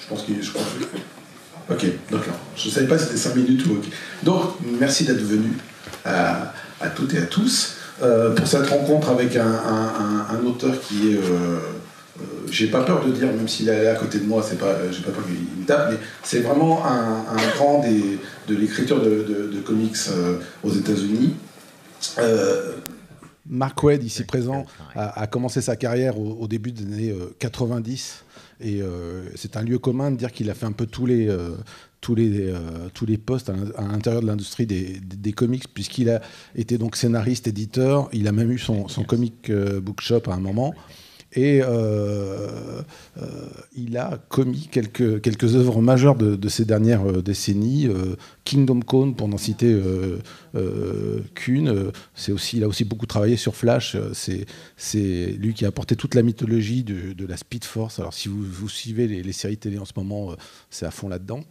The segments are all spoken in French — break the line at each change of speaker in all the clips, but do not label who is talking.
Je pense qu'il Ok, d'accord. Je ne savais pas si c'était 5 minutes ou ok. Donc, merci d'être venu à, toutes et à tous euh, pour cette rencontre avec un, auteur qui est. euh, euh, j'ai pas peur de dire, même s'il est à côté de moi, c'est pas, euh, j'ai pas peur qu'il me tape, mais c'est vraiment un, grand de l'écriture de, comics euh, aux États-Unis. Mark Wade, ici présent, a, commencé sa carrière au, début des années euh, 90. Et euh, c'est un lieu commun de dire qu'il a fait un peu tous les, euh, tous les, euh, tous les postes à l'in- à l'intérieur de l'industrie des, des- des comics, puisqu'il a été donc scénariste, éditeur. Il a même eu son, son comic euh, bookshop à un moment. Et euh, euh, il a commis quelques, quelques œuvres majeures de, de ces dernières euh, décennies. Kingdom Come, pour n'en citer qu'une. C'est aussi, il a aussi beaucoup travaillé sur Flash. C'est, c'est lui qui a apporté toute la mythologie de, de la Speed Force. Alors, si vous, vous suivez les, séries télé en ce moment, c'est à fond là-dedans.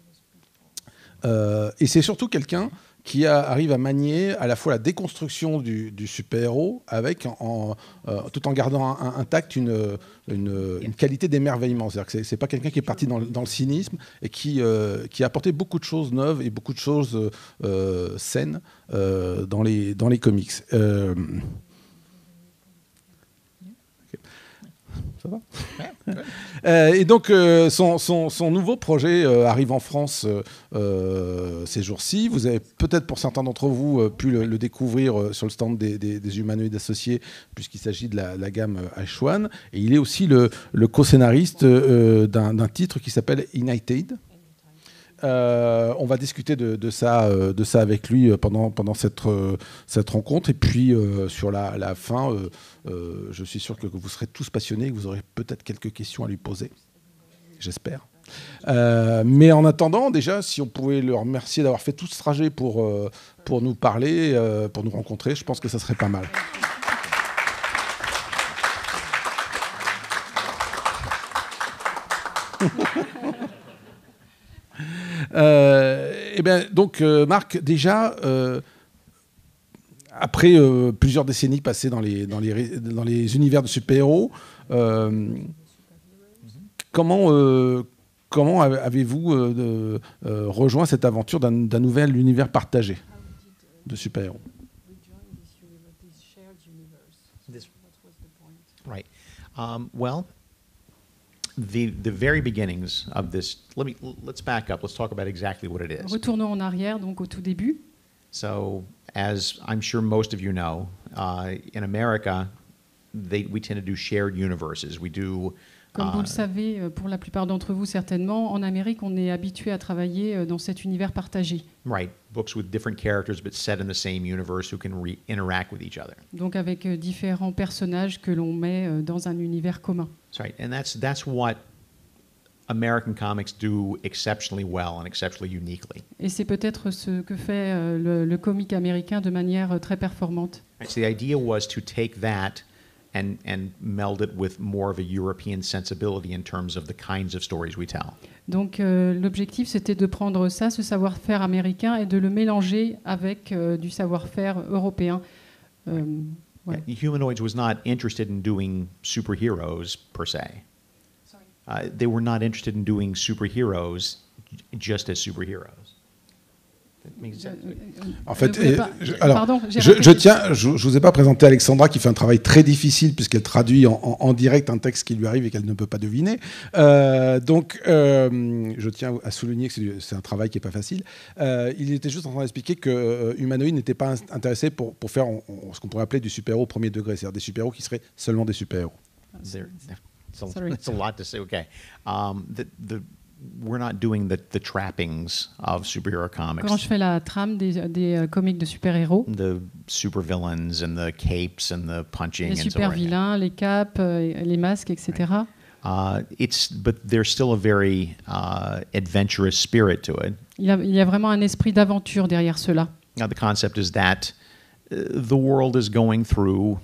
Et c'est surtout quelqu'un qui arrive à manier à la fois la déconstruction du, super-héros avec en, euh, tout en gardant intact une, une, qualité d'émerveillement. C'est-à-dire que c'est- pas quelqu'un qui est parti dans, le- cynisme et qui, euh, qui a apporté beaucoup de choses neuves et beaucoup de choses euh, saines dans, les, dans les comics. Euh, ok. Ça va euh, et donc, euh, son, son- son nouveau projet euh, arrive en France ces jours-ci. Vous avez peut-être, pour certains d'entre vous, pu le, le découvrir sur le stand des, des- des humanoïdes associés, puisqu'il s'agit de la, la gamme euh, H1. Et il est aussi le, le co-scénariste d'un d'un titre qui s'appelle United. Euh, on va discuter de, ça, euh, de ça avec lui euh, pendant, pendant cette, cette rencontre. Et puis, sur la, la fin, je suis sûr que vous serez tous passionnés, que vous aurez peut-être quelques questions à lui poser. J'espère. Mais en attendant, déjà, si on pouvait le remercier d'avoir fait tout ce trajet pour, pour nous parler, pour nous rencontrer, je pense que ça serait pas mal. Euh, eh bien, donc, euh, Marc, déjà, euh, après plusieurs décennies passées dans les, dans les, univers de super-héros, comment, comment avez- avez-vous rejoint cette aventure d'un nouvel univers partagé de super-héros?
Right. Um, well, the the very beginnings of this. Let me let's back up. Let's talk about exactly what it is.
Retournons en arrière, donc au tout début.
So, as I'm sure most of you know, uh, in America, they, we tend to do shared universes. We do.
Comme vous
uh,
le savez, euh, pour la plupart d'entre vous certainement, en Amérique, on est habitué à travailler euh, dans cet univers partagé.
right books with different characters but set in the same universe who can re- interact with each other.
Donc avec euh, différents personnages que l'on met dans un univers commun.
That's right, and that's that's what American comics do exceptionally well and exceptionally uniquely.
Et c'est peut-être ce que fait le, le comique américain de manière très performante.
So the idea was to take that and and meld it with more of a European sensibility in terms of the kinds of stories we tell.
Donc euh, l'objectif, c'était de prendre ça, ce savoir-faire américain, et de le mélanger avec euh, du savoir-faire européen. Euh, ouais.
Yeah, Humanoids was not interested in doing superheroes per se. Uh, they were not interested in doing superheroes just as superheroes. That makes sense.
En fait,
Je
et-
euh,
alors,
pardon,
je, tiens, je, je vous ai pas présenté Alexandra qui fait un travail très difficile puisqu'elle traduit en, en- en direct un texte qui lui arrive et qu'elle ne peut pas deviner. Euh, donc, euh, je tiens à souligner que c'est un travail qui est pas facile. Euh, il était juste en train d'expliquer que euh, Humanoid n'était pas in- intéressé pour, pour faire on- on- ce qu'on pourrait appeler du super-héros au premier degré, c'est-à-dire des super-héros qui seraient seulement des super-héros.
There, there- it's, a,
Sorry.
it's a lot to say. Okay, um, the, the, we're not doing the, the trappings of superhero comics,
Quand je fais la trame des, des, euh, comics de super-héros,
the supervillains and the capes and the punching
les
and so
super-vilains, les capes, euh, les masques, etc.
Uh, it's but there's still a very uh, adventurous spirit to it.
Il y, a, il y a vraiment un esprit d'aventure derrière cela.
Now the concept is that uh, the world is going through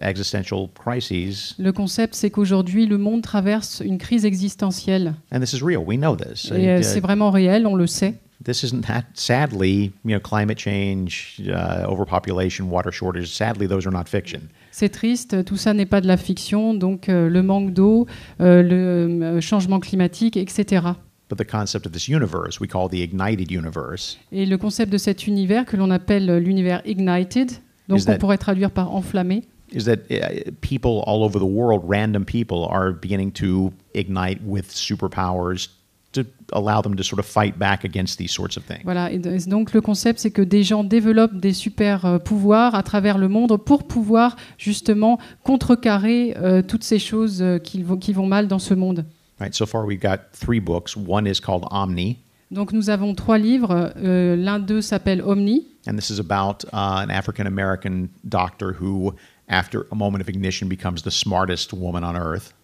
existential crises,
Le concept, c'est qu'aujourd'hui, le monde traverse une crise existentielle.
and this is real. We know this.
Et euh,
Uh,
c'est vraiment réel, on le sait.
this isn't that sadly you know climate change uh, overpopulation water shortage sadly those are not fiction
C'est triste, tout ça n'est pas de la fiction, donc euh, le manque d'eau, euh, le euh, changement climatique, etc.
But the concept of this universe, we call the ignited universe,
Et le concept de cet univers que l'on appelle l'univers ignited, donc on
that-
pourrait traduire par enflammé,
is that uh, people all over the world, random people, are beginning to ignite with superpowers to allow them to sort of fight back against these sorts of things.
Voilà, et d- donc le concept, c'est que des gens développent des super euh, pouvoirs à travers le monde pour pouvoir justement contrecarrer euh, toutes ces choses euh, qui, vont, qui vont mal dans ce monde.
Right. So far, we've got three books. One is called Omni,
Donc nous avons trois livres. euh, L'un d'eux s'appelle Omni.
and this is about uh, an African American doctor who, after a moment of ignition, becomes the smartest woman on earth.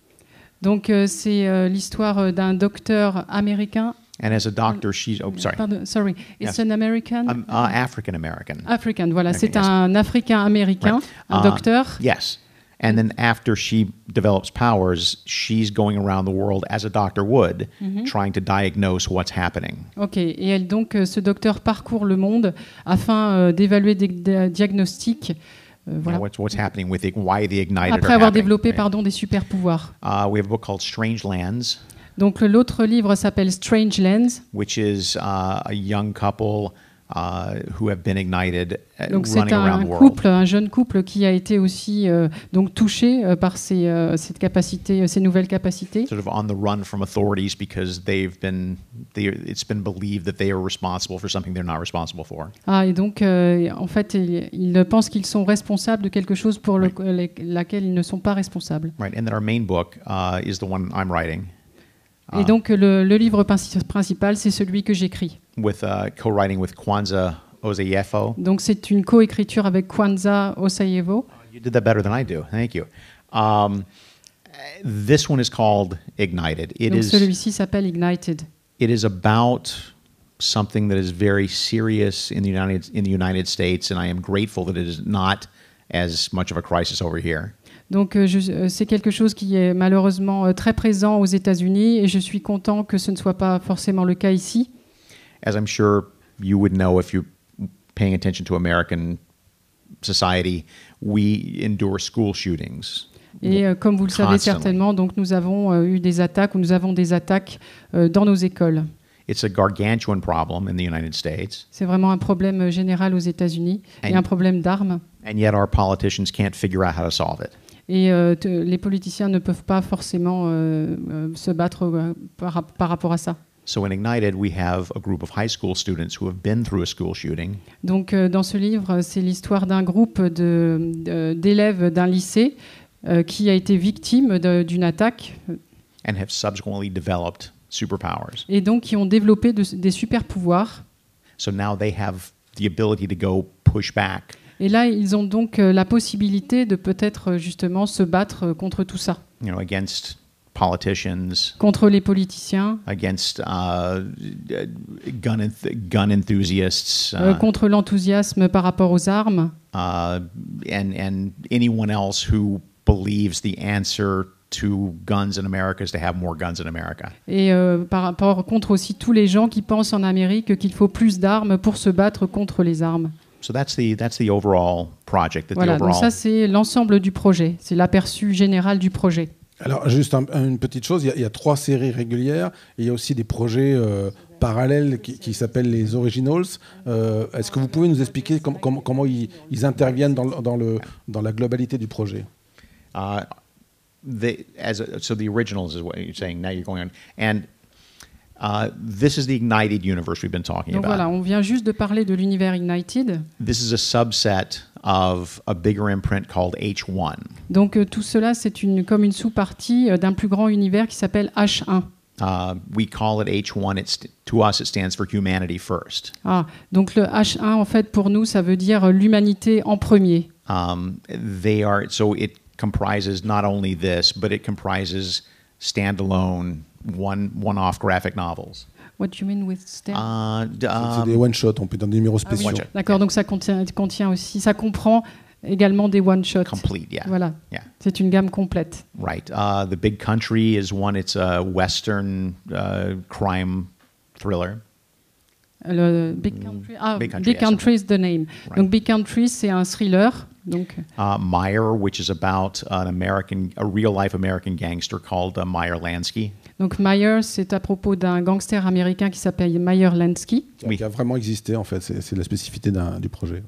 Donc euh, c'est euh, l'histoire euh, d'un docteur américain.
And as a doctor, she's oh sorry,
Pardon, sorry, it's
Yes.
an American?
um, uh, African American.
African, voilà,
Okay,
c'est
yes.
un Africain américain,
Right.
un
Uh,
docteur.
Yes. And then after she develops powers, she's going around the world as a doctor would, trying to diagnose what's happening.
Ok, et elle, donc euh, ce docteur parcourt le monde afin euh, d'évaluer des diagnostics. Euh,
You know,
voilà.
what's what's happening with it, why the ignited
Après avoir développé
right?
pardon, des super pouvoirs.
Uh, we have a book called Strange Lands,
Donc l'autre livre s'appelle Strange Lands.
which is uh, a young couple who have been ignited, uh,
Donc c'est
running around
un
the world.
couple, un jeune couple qui a été aussi euh, donc touché euh, par ces, euh, cette capacité, ces nouvelles capacités.
Sort of on the run from authorities because they've been, they, it's been believed that they are responsible for something they're not responsible for.
Ah, et donc, en fait, ils, ils pensent qu'ils sont responsables de quelque chose pour le- les- laquelle ils ne sont pas responsables.
Right, and then our main book uh, is the one I'm writing.
Et donc, le, le livre princi- principal, c'est celui que j'écris.
With uh, co-writing with Kwanzaa Ozayefo.
Donc, c'est une coécriture avec Kwanzaa Osayevo.
You did that better than I do. Thank you. Um, this one is called Ignited. It
donc,
is
celui-ci s'appelle Ignited.
it is about something that is very serious in the United in the United States, and I am grateful that it is not as much of a crisis over here.
Donc, euh, euh, c'est quelque chose qui est malheureusement euh, très présent aux États-Unis et je suis content que ce ne soit pas forcément le cas ici.
As I'm sure you would know if you're paying attention to American society, we endure school shootings.
Et euh, comme vous le savez
Constantly.
certainement, donc nous avons euh, eu des attaques ou nous avons des attaques euh, dans nos écoles.
It's a gargantuan problem in the United States.
C'est vraiment un problème euh, général aux États-Uunis et
And-
un problème d'armes.
and yet our politicians can't figure out how to solve it.
Et les politiciens ne peuvent pas forcément euh, euh, se battre par, par rapport à ça.
So in Ignited, we have a group of high school students who have been through a school shooting,
Donc euh, dans ce livre, c'est l'histoire d'un groupe d'élèves d'un lycée euh, qui a été victime d'une attaque
and have subsequently developed superpowers.
et donc qui ont développé de- des super pouvoirs.
So now they have the ability to go push back.
Et là, ils ont donc euh, la possibilité de peut-être euh, justement se battre euh, contre tout ça,
you know, against politicians,
contre les politiciens,
against uh, gun enth- gun enthusiasts,
euh,
uh,
contre l'enthousiasme par rapport aux armes.
uh, and and anyone else who believes the answer to guns in America is to have more guns in America.
Et euh, par rapport contre aussi tous les gens qui pensent en Amérique qu'il faut plus d'armes pour se battre contre les armes.
So that's the that's the overall project. That
Voilà,
the
donc
overall
ça c'est l'ensemble du projet, c'est l'aperçu général du projet.
Alors, juste un- une petite chose, il y, a, il y a trois séries régulières et il y a aussi des projets euh, parallèles qui, qui s'appellent les Originals. Euh, Est-ce que vous pouvez nous expliquer com- com- comment ils, ils interviennent dans, dans, le, dans la globalité du projet?
Uh, the, as a, so the originals is what you're saying. Now you're going on, and uh, this is the ignited universe we've been talking
Donc
about.
voilà, on vient juste de parler de l'univers Ignited.
This is a subset of a bigger imprint called H1.
Donc euh, tout cela c'est une, comme une sous-partie euh, d'un plus grand univers qui s'appelle H1.
Uh, we call it H1. It's to us it stands for humanity first.
Ah, donc le H1 en fait pour nous ça veut dire euh, l'humanité en premier.
Um, they are so it comprises not only this, but it comprises standalone one one-off graphic novels.
What do you mean with
Uh,
C'est
um,
des one-shots, on peut dans des numéros spéciaux.
one-shot.
D'accord, donc ça contient, contient aussi, ça comprend également des one-shots.
complete, yeah.
Voilà,
Yeah.
c'est une gamme complète.
Right. Uh, the Big Country is one. It's a Western uh, crime thriller.
Le Big Country, ah,
Mm. Big Country,
Big
yes,
Country is the name.
Right.
Donc Big Country, c'est un thriller. Donc,
Uh, Meyer, which is about an American, a real-life American gangster called uh, Meyer Lansky.
Donc Meyer, c'est à propos d'un gangster américain qui s'appelle Meyer Lansky.
Qui a,
Oui.
qui a vraiment existé, en fait. C'est la spécificité du projet.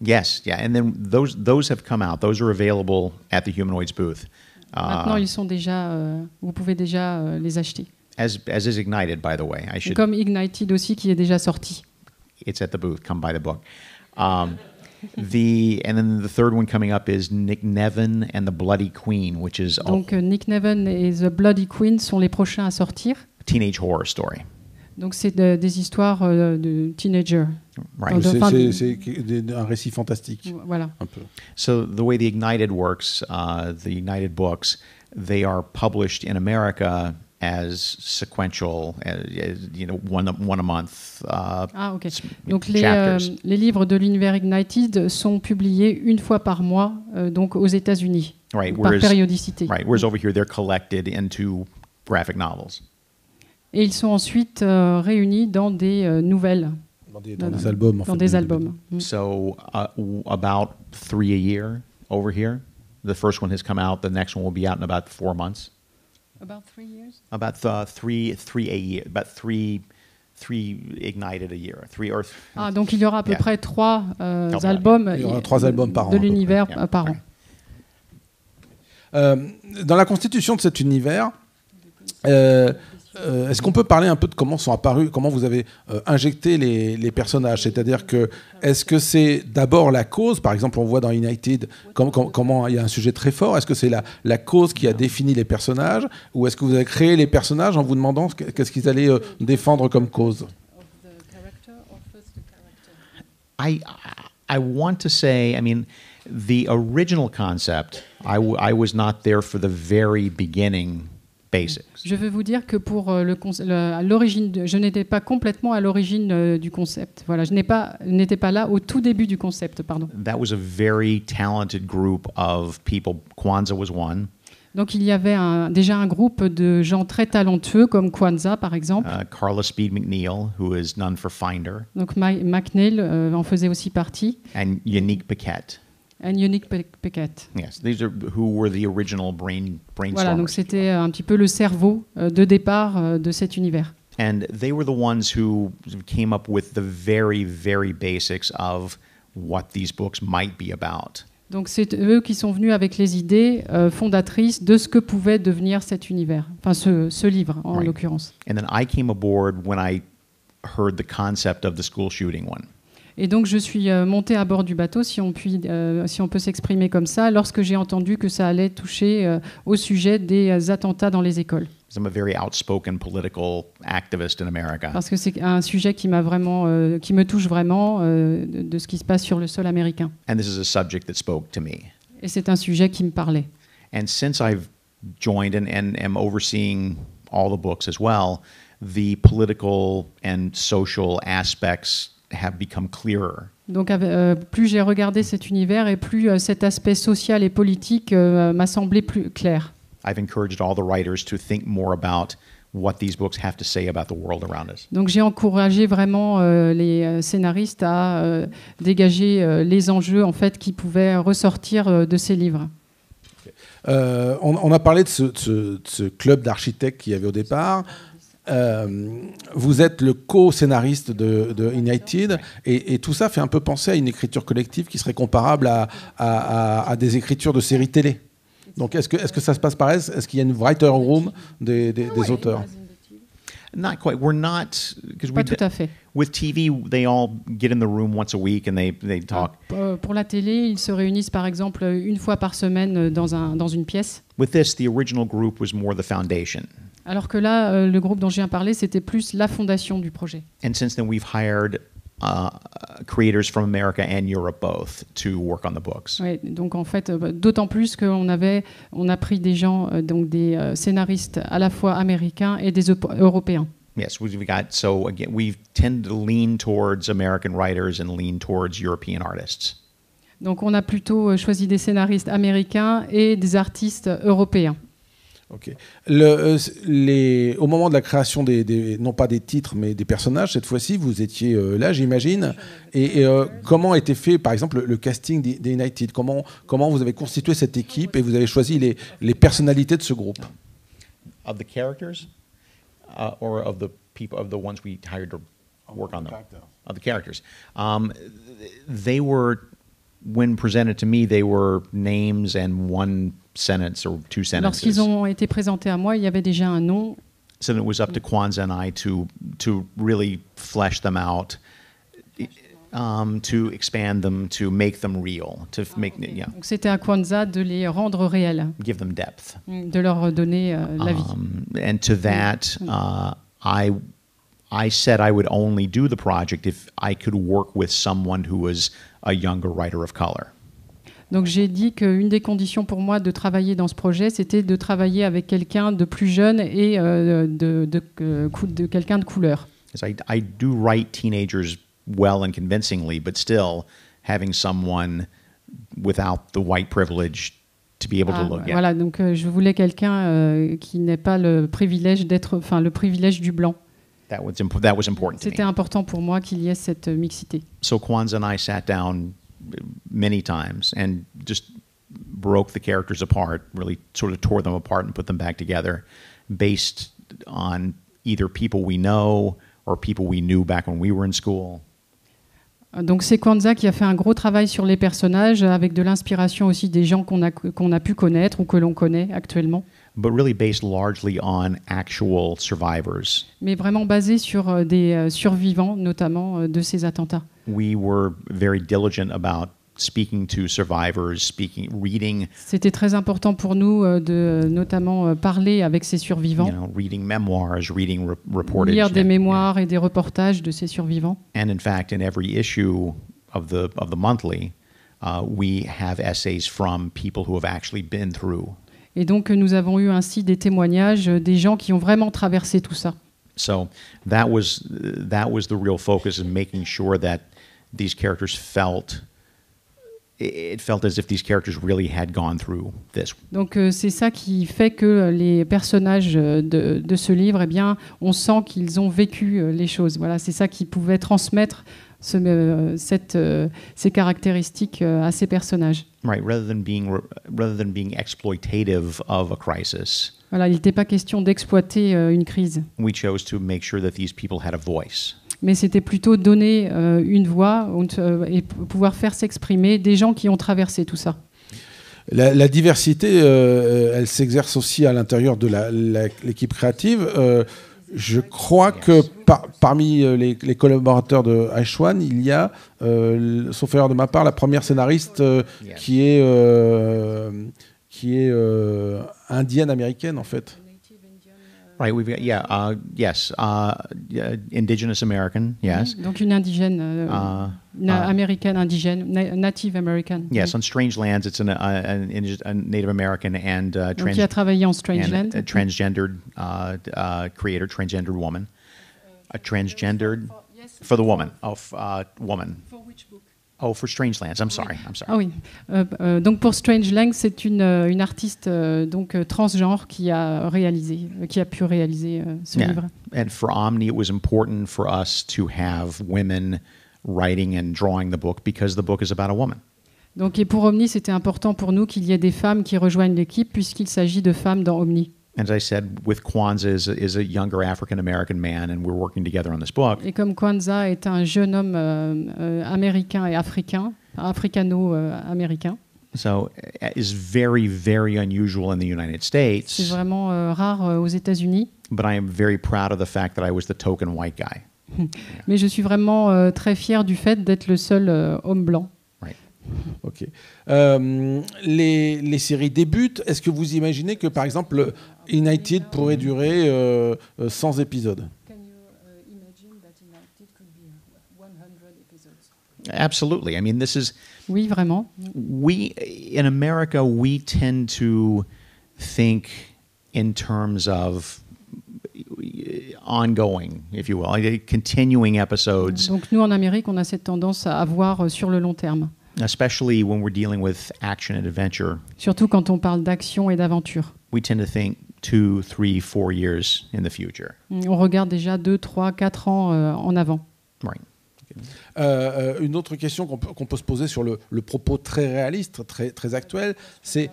Yes, yeah, and then those those have come out. Those are available at the Humanoids booth.
Maintenant,
Uh,
ils sont déjà, euh, vous pouvez déjà euh, les acheter.
as as is Ignited, by the way. I
Et
should.
comme Ignited aussi, qui est déjà sorti.
It's at the booth. Come buy the book. Um, the and then the third one coming up is Nick Nevin and the Bloody Queen, which is
Donc euh, Nick Neven et The Bloody Queen sont les prochains à sortir.
teenage horror story.
Donc c'est de- des histoires euh, de teenagers.
Right.
C'est un récit fantastique,
Voilà.
un peu.
So the way the Ignited works, uh, the Ignited books, they are published in America as sequential, as, as, you know, one a- one a month. Uh,
Ah ok. Donc les, euh, les livres de l'univers Ignited sont publiés une fois par mois, euh, donc aux États-Unis,
Right,
par
whereas-
périodicité.
Right. Whereas over here, they're collected into graphic novels.
Et ils sont ensuite euh, réunis dans des euh, nouvelles,
Dans des, dans
Dans-
des albums, en
dans
fait,
des
de-
albums. Mm.
So uh, about three a year over here. The first one has come out. The next one will be out in about four months. About th- three, three a year. About three, three ignited a year. Three or. th-
Ah, donc il y aura à peu
Yeah.
près trois euh, albums,
Il y aura trois albums par an,
de l'univers
Yeah.
par an.
Euh, dans la constitution de cet univers, euh, euh, est-ce qu'on peut parler un peu de comment sont apparus, comment vous avez euh, injecté les, les personnages? C'est-à-dire que est-ce que c'est d'abord la cause? Par exemple, on voit dans United com- com- comment il y a un sujet très fort. Est-ce que c'est la, la cause qui a défini les personnages? Ou est-ce que vous avez créé les personnages en vous demandant ce que- qu'est-ce qu'ils allaient euh, défendre comme cause?
I I want to say, I mean, the original concept, I, I was not there for the very beginning basics.
Je veux vous dire que pour euh, le, l'origine, je n'étais pas complètement à l'origine euh, du concept. Voilà, je n'ai pas, n'étais pas là au tout début du concept, pardon.
That was a very talented group of people. Kwanzaa was one.
Donc il y avait un- déjà un groupe de gens très talentueux comme Kwanzaa par exemple.
Uh, Carla Speed McNeil, who is none for Finder,
Donc Ma- McNeil euh, en faisait aussi partie.
and Unique Paquette.
And Pe- Peckett.
Yes, these are who were the original brain
Voilà, donc c'était un petit peu le cerveau euh, de départ euh, de cet univers.
And they were the ones who came up with the very, very basics of what these books might be about.
Donc c'est eux qui sont venus avec les idées euh, fondatrices de ce que pouvait devenir cet univers, enfin ce, ce livre en
Right.
l'occurrence.
And then I came aboard when I heard the concept of the school shooting one.
Et donc je suis euh, montée à bord du bateau, si on, puis, euh, si on peut s'exprimer comme ça, lorsque j'ai entendu que ça allait toucher euh, au sujet des euh, attentats dans les écoles.
I'm a very outspoken political activist in America.
Parce que c'est un sujet qui, m'a vraiment, euh, qui me touche vraiment euh, de, de ce qui se passe sur le sol américain.
And this is a subject that spoke to me.
Et c'est un sujet qui me parlait.
And since I've joined and, and am overseeing all the books as well, the political and social aspects have become clearer.
Donc euh, plus j'ai regardé cet univers et plus euh, cet aspect social et politique euh, m'a semblé plus clair.
I've encouraged all the writers to think more about what these books have to say about the world around us.
Donc j'ai encouragé vraiment euh, les scénaristes à euh, dégager euh, les enjeux en fait qui pouvaient ressortir euh, de ces livres.
Euh, on, on a parlé de ce, de ce- de ce club d'architectes qu'il y avait au départ. Euh, vous êtes le co-scénariste de, de United et, et tout ça fait un peu penser à une écriture collective qui serait comparable à, à- à- à des écritures de séries télé. Donc est-ce que, est que ça se passe pareil Est-ce qu'il y a une writer room des, des- des auteurs?
Not quite. We're not because we
tout à fait.
with TV they all get in the room once a week and they they talk.
Euh, Pour la télé, ils se réunissent par exemple une fois par semaine dans, un, dans une pièce.
With this, the original group was more the foundation.
Alors que là, euh, le groupe dont je viens parler, c'était plus la fondation du projet.
And since then, we've hired uh, creators from America and Europe both to work on the books.
Ouais, donc en fait, euh, d'autant plus qu'on avait, on a pris des gens, euh, donc des euh, scénaristes à la fois américains et des Euro- européens.
Yes, we've got so again we tend to lean towards American writers and lean towards European artists.
Donc on a plutôt choisi des scénaristes américains et des artistes européens.
Ok. Le, euh, les, au moment de la création des, des, non pas des titres, mais des personnages, cette fois-ci, vous étiez euh, là, j'imagine. Et, et euh, comment a été fait, par exemple, le, le casting des, des, United? Comment, comment vous avez constitué cette équipe et vous avez choisi les, les personnalités de ce groupe?
Of the characters, uh, or of the people, of the ones we hired to work on them? Of the characters. Um, they were, when presented to me, they were names and one sentence or two sentences.
Lorsqu'ils ont été présentés à moi, il y avait déjà un nom.
So it was up to Kwanzaa and I to to really flesh them out, um, to expand them, to make them real, to make yeah,
Donc c'était à Kwanzaa de les rendre réels,
give them depth.
de leur donner euh, la vie.
Um, and to that, uh, I I said I would only do the project if I could work with someone who was a younger writer of color.
Donc j'ai dit qu'une des conditions pour moi de travailler dans ce projet, c'était de travailler avec quelqu'un de plus jeune et euh, de, de, euh, de quelqu'un de couleur.
I, I do write teenagers well and convincingly, but still having someone without the white privilege to be able
Ah,
to look at.
voilà, donc euh, je voulais quelqu'un euh, qui n'ait pas le privilège d'être, enfin le privilège du blanc.
That was imp- that was important.
C'était important pour moi qu'il y ait cette mixité.
So Kwanzaa and I sat down many times and just broke the characters apart, really sort of tore them apart and put them back together based on either people we know or people we knew back when we were in school.
Donc c'est Kwanzaa qui a fait un gros travail sur les personnages, avec de l'inspiration aussi des gens qu'on a, qu'on a pu connaître ou que l'on connaît actuellement,
But really based largely on actual survivors.
mais vraiment basé sur euh, des euh, survivants, notamment euh, de ces attentats.
We were very diligent about speaking to survivors, speaking, reading,
C'était très important pour nous euh, de notamment euh, parler avec ces
you
survivants,
know, reading memoirs, reading re- reportage.
lire des
and-
mémoires et des reportages de ces survivants.
And in fact, in every issue of the of the monthly, uh, we have essays from people who have actually been through.
Et donc nous avons eu ainsi des témoignages euh, des gens qui ont vraiment traversé tout ça.
So that was that was the real focus of making sure that these characters felt it felt as if these characters really had gone through this.
Donc euh, c'est ça qui fait que euh, les personnages euh, de, de ce livre, eh bien, on sent qu'ils ont vécu euh, les choses. Voilà, c'est ça qui pouvait transmettre ce, euh, cette, ces caractéristiques à ces personnages.
Right, rather than being rather than being exploitative of a crisis,
Voilà, il n'était pas question d'exploiter une crise,
we chose to make sure that these people had a voice.
Mais c'était plutôt donner euh, une voix euh, et pouvoir faire s'exprimer des gens qui ont traversé tout ça.
La, la diversité, euh, elle s'exerce aussi à l'intérieur de la- la- l'équipe créative. Euh, je crois que par- parmi les, les collaborateurs de H1, il y a, euh, sauf erreur de ma part, la première scénariste euh, qui est, euh, qui est euh, indienne américaine en fait.
Right, we've got yeah, uh, yes, uh, indigenous American, yes.
Donc une indigène, euh,
Uh,
une
uh,
américaine indigène, na- native American.
Yes, on Strange Lands, it's an, uh, an, a Native American and, uh,
Donc
trans-
qui a travaillé en Strangeland.
and a transgendered uh, uh, creator, transgendered woman. A transgendered for the woman. Oh, f- uh, woman. Oh, for Strange Lands. I'm sorry. I'm sorry.
Ah oui. Euh, euh, donc pour Strangeland, c'est une, euh, une artiste euh, donc transgenre qui a réalisé, qui a pu réaliser ce
Yeah.
livre.
And for Omni, it was important for us to have women writing and drawing the book because the book is about a woman.
Donc et pour Omni, c'était important pour nous qu'il y ait des femmes qui rejoignent l'équipe puisqu'il s'agit de femmes dans Omni.
As I said, with Kwanzaa is a, is a younger African American man, and we're working together on this book.
Et comme Kwanzaa est un jeune homme euh, euh, américain et africain, africano-américain,
So uh, is very, very unusual in the United
c'est
States.
vraiment euh, rare euh, aux États-Unis.
But I am very proud of the fact that I was the token white guy.
Mais je suis vraiment euh, très fier du fait d'être le seul homme blanc.
Ok. Euh, les, les séries débutent. Est-ce que vous imaginez que, par exemple, United pourrait durer euh, euh, 100 épisodes?
Absolutely. I mean, this is
Oui, vraiment.
we in America we tend to think in terms of ongoing, if you will, continuing episodes,
Donc nous, en Amérique, on a cette tendance à avoir euh, sur le long terme,
especially when we're dealing with action and adventure.
surtout quand on parle d'action et d'aventure.
We tend to think two, three, four years in the future.
On regarde déjà deux, trois, quatre ans euh, en avant.
Right.
Euh, euh, une autre question qu'on peut, se poser sur le, le propos très réaliste, très, très actuel, c'est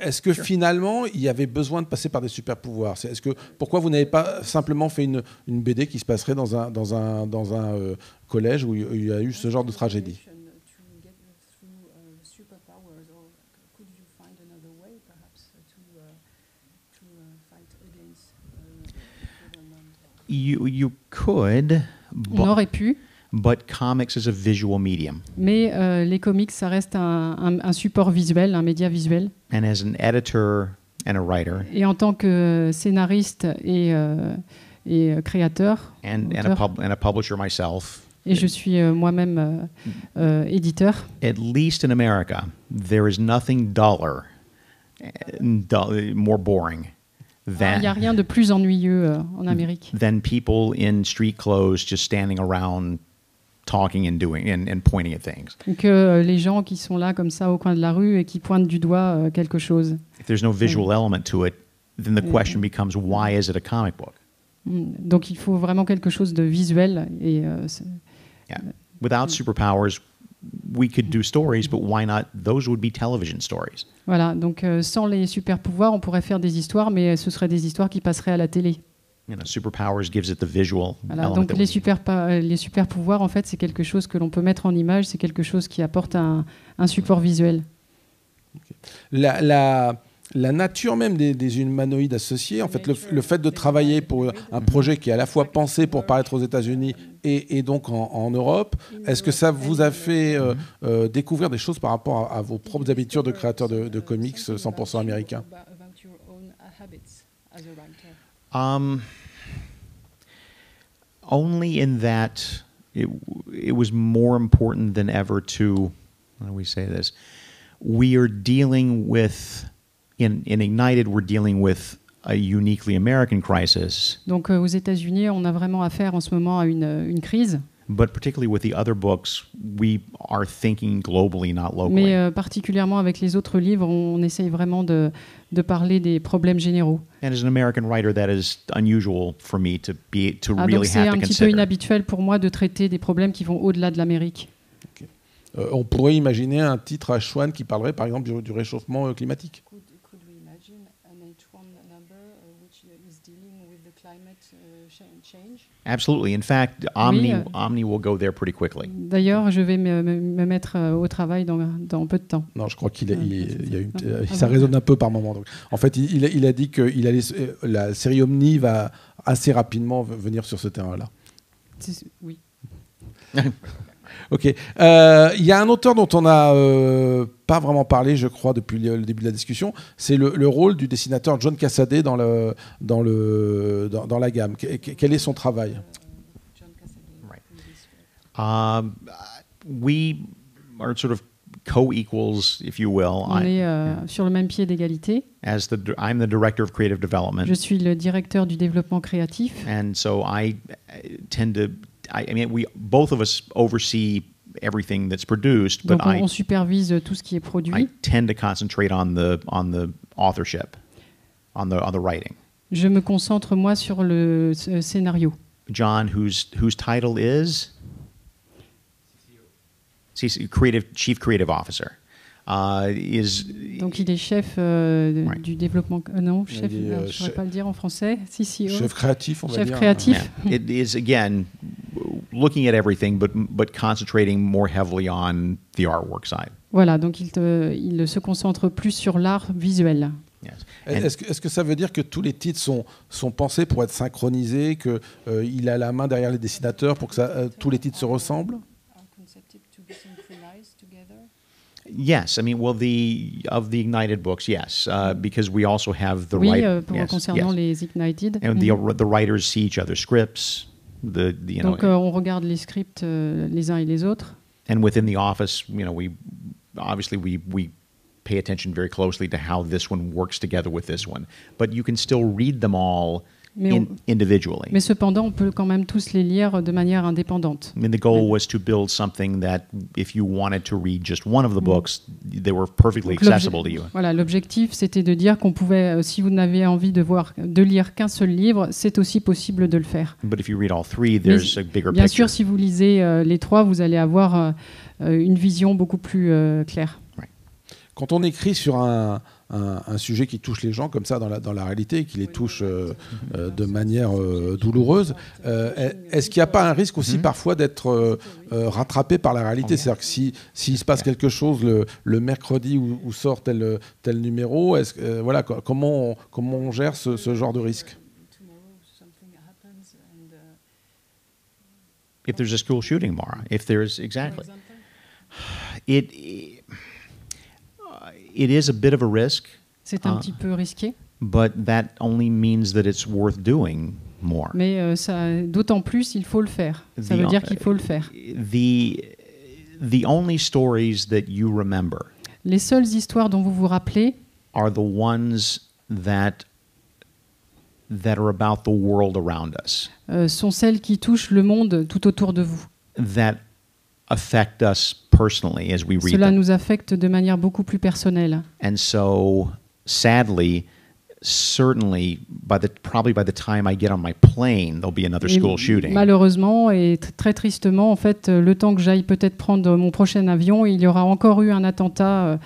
est-ce que finalement il y avait besoin de passer par des super pouvoirs Est-ce que pourquoi vous n'avez pas simplement fait une, une BD qui se passerait dans un dans un dans un euh, collège où il y a eu ce genre de tragédie?
You, you could,
On aurait pu,
but comics is a visual medium.
mais euh, les comics, ça reste un, un- un support visuel, un média visuel.
And as an editor and a writer.
Et en tant que scénariste et, euh, et euh, créateur,
and, and, a, pub, and a publisher myself,
et je suis euh, moi-même euh, euh, éditeur,
at least in America, there is nothing duller, dull, more boring
il
than,
n'y a rien de plus ennuyeux euh, en Amérique
than people in street clothes just standing around talking and doing and, and pointing at things.
que euh, les gens qui sont là comme ça au coin de la rue et qui pointent du doigt euh, quelque chose.
If there's no visual element to it, then the question becomes why is it a comic book?
Mm. Donc il faut vraiment quelque chose de visuel et euh,
Yeah. Without superpowers, we could do stories, but why not? Those would be television stories.
voilà. Donc euh, sans les super pouvoirs, on pourrait faire des histoires, mais ce seraient des histoires qui passeraient à la télé.
You know, superpowers gives it the visual
Voilà, donc les super, euh, les super pouvoirs, en fait, c'est quelque chose que l'on peut mettre en image, c'est quelque chose qui apporte un, un support visuel.
la, la, la nature même des, des humanoïdes associés, en fait, le, le fait de travailler pour un projet qui est à la fois pensé pour paraître aux États-Unis et, et donc en, en Europe, est-ce que ça vous a fait euh, euh, découvrir des choses par rapport à, à vos propres habitudes de créateurs de, de comics 100% américains?
Um, only in that it, it was more important than ever to, how do we say this? We are dealing with, in, in Ignited, we're dealing with a uniquely American crisis,
Donc euh, aux États-Unis, on a vraiment affaire en ce moment à une, une crise,
but particularly with the other books, we are thinking globally, not locally.
mais euh, particulièrement avec les autres livres, on, essaye vraiment de, de parler des problèmes généraux.
and as an American writer, that is unusual for me to be to
Ah, donc
really
c'est
have
un petit peu inhabituel pour moi de traiter des problèmes qui vont au-delà de l'Amérique.
Euh, On pourrait imaginer un titre à Schwann qui parlerait par exemple du, du réchauffement euh, climatique.
Absolutely. In fact, Omni
euh,
Omni will go there pretty quickly.
D'ailleurs, je vais me, me- me mettre euh, au travail dans, dans peu de temps.
Non, je crois qu'il a,
Ah,
il-
c'est
il y a
ça.
une-
Ah
euh,
bon
ça
bon
résonne un peu par moment. Donc, en fait, il, il a, dit que il allait, euh, la série Omni va assez rapidement venir sur ce terrain-là.
Oui.
Ok. Euh, Il y a un auteur dont on n'a euh, pas vraiment parlé, je crois, depuis le, le début de la discussion. C'est le, le rôle du dessinateur John Cassaday dans, le, dans, le, dans, dans la gamme. Que- que- quel est son travail?
Um, we are sort of co-equals, if you will.
On est euh, sur le même pied d'égalité.
as the I'm the director of creative development,
Je suis le directeur du développement créatif.
and so I uh, tend to. I, I mean, we both of us oversee everything that's produced, but
Donc on,
I
on supervise tout ce qui est
I tend to concentrate on the on the authorship, on the on the writing.
Je me concentre moi sur le euh, scénario.
John, whose whose title is CC creative chief creative officer, uh, is
Donc il est chef euh,
Ouais.
du développement. euh, non, chef.
Est,
euh,
euh,
je ne saurais
chef-
pas le dire en français. CCO.
Chef créatif, on va
Chef
dire.
créatif.
yeah, it is again looking at everything, but but concentrating more heavily on the artwork side.
Voilà, donc il, te- il se concentre plus sur l'art visuel.
Yes.
Est-ce que, est-ce que ça veut dire que tous les titres sont, sont pensés pour être synchronisés, qu'il a la main derrière les dessinateurs pour que ça, euh, tous les titres se ressemblent?
Yes, I mean, well, the of the ignited books, yes, uh, because we also have the
oui,
right.
euh,
yes,
concernant
yes.
les Ignited.
and the
Mhm.
the writers see each other's scripts. The, the you know,
Donc euh, on regarde les scripts euh, les uns et les autres.
and within the office, you know, we obviously we we pay attention very closely to how this one works together with this one. But you can still read them all
Mais, on-
individually.
mais cependant, on peut quand même tous les lire de manière indépendante.
I mean, the goal was to build something that, if you wanted to read just one of the books, they were perfectly accessible to you.
Voilà, l'objectif, c'était de dire qu'on pouvait, euh, si vous n'avez envie de voir, de lire qu'un seul livre, c'est aussi possible de le faire.
But if you read all three, there's a bigger
Bien
picture.
sûr, si vous lisez euh, les trois, vous allez avoir euh, euh, une vision beaucoup plus euh, claire.
Quand on écrit sur un, un- un sujet qui touche les gens comme ça dans la, dans la réalité, et qui les touche euh, euh, de manière euh, douloureuse, euh, est-ce qu'il n'y a pas un risque aussi parfois d'être rattrapé par la réalité? C'est-à-dire que si- s'il se passe quelque chose le, le mercredi où, où sort tel, tel numéro, est-ce que, euh, voilà, co- comment, on, comment on gère ce, ce genre de risque?
If there's a school shooting tomorrow, if there's exactly, it it is a bit of a risk,
C'est un
Ah.
petit peu risqué,
but that only means that it's worth doing more.
mais euh, ça- d'autant plus, il faut le faire. Ça
The-
veut dire qu'il faut le faire.
The the only stories that you remember
Les seules histoires dont vous vous rappelez,
are the ones that that are about the world around us
euh, sont celles qui touchent le monde tout autour de vous.
that affect us personally as we read
Cela
them.
nous affecte de manière beaucoup plus personnelle.
And so, sadly, certainly, by the probably by the time I get on my plane, there'll be another
Et
school shooting.
Malheureusement et tr- très tristement, en fait, euh, le temps que j'aille peut-être prendre mon prochain avion, il y aura encore eu un attentat euh,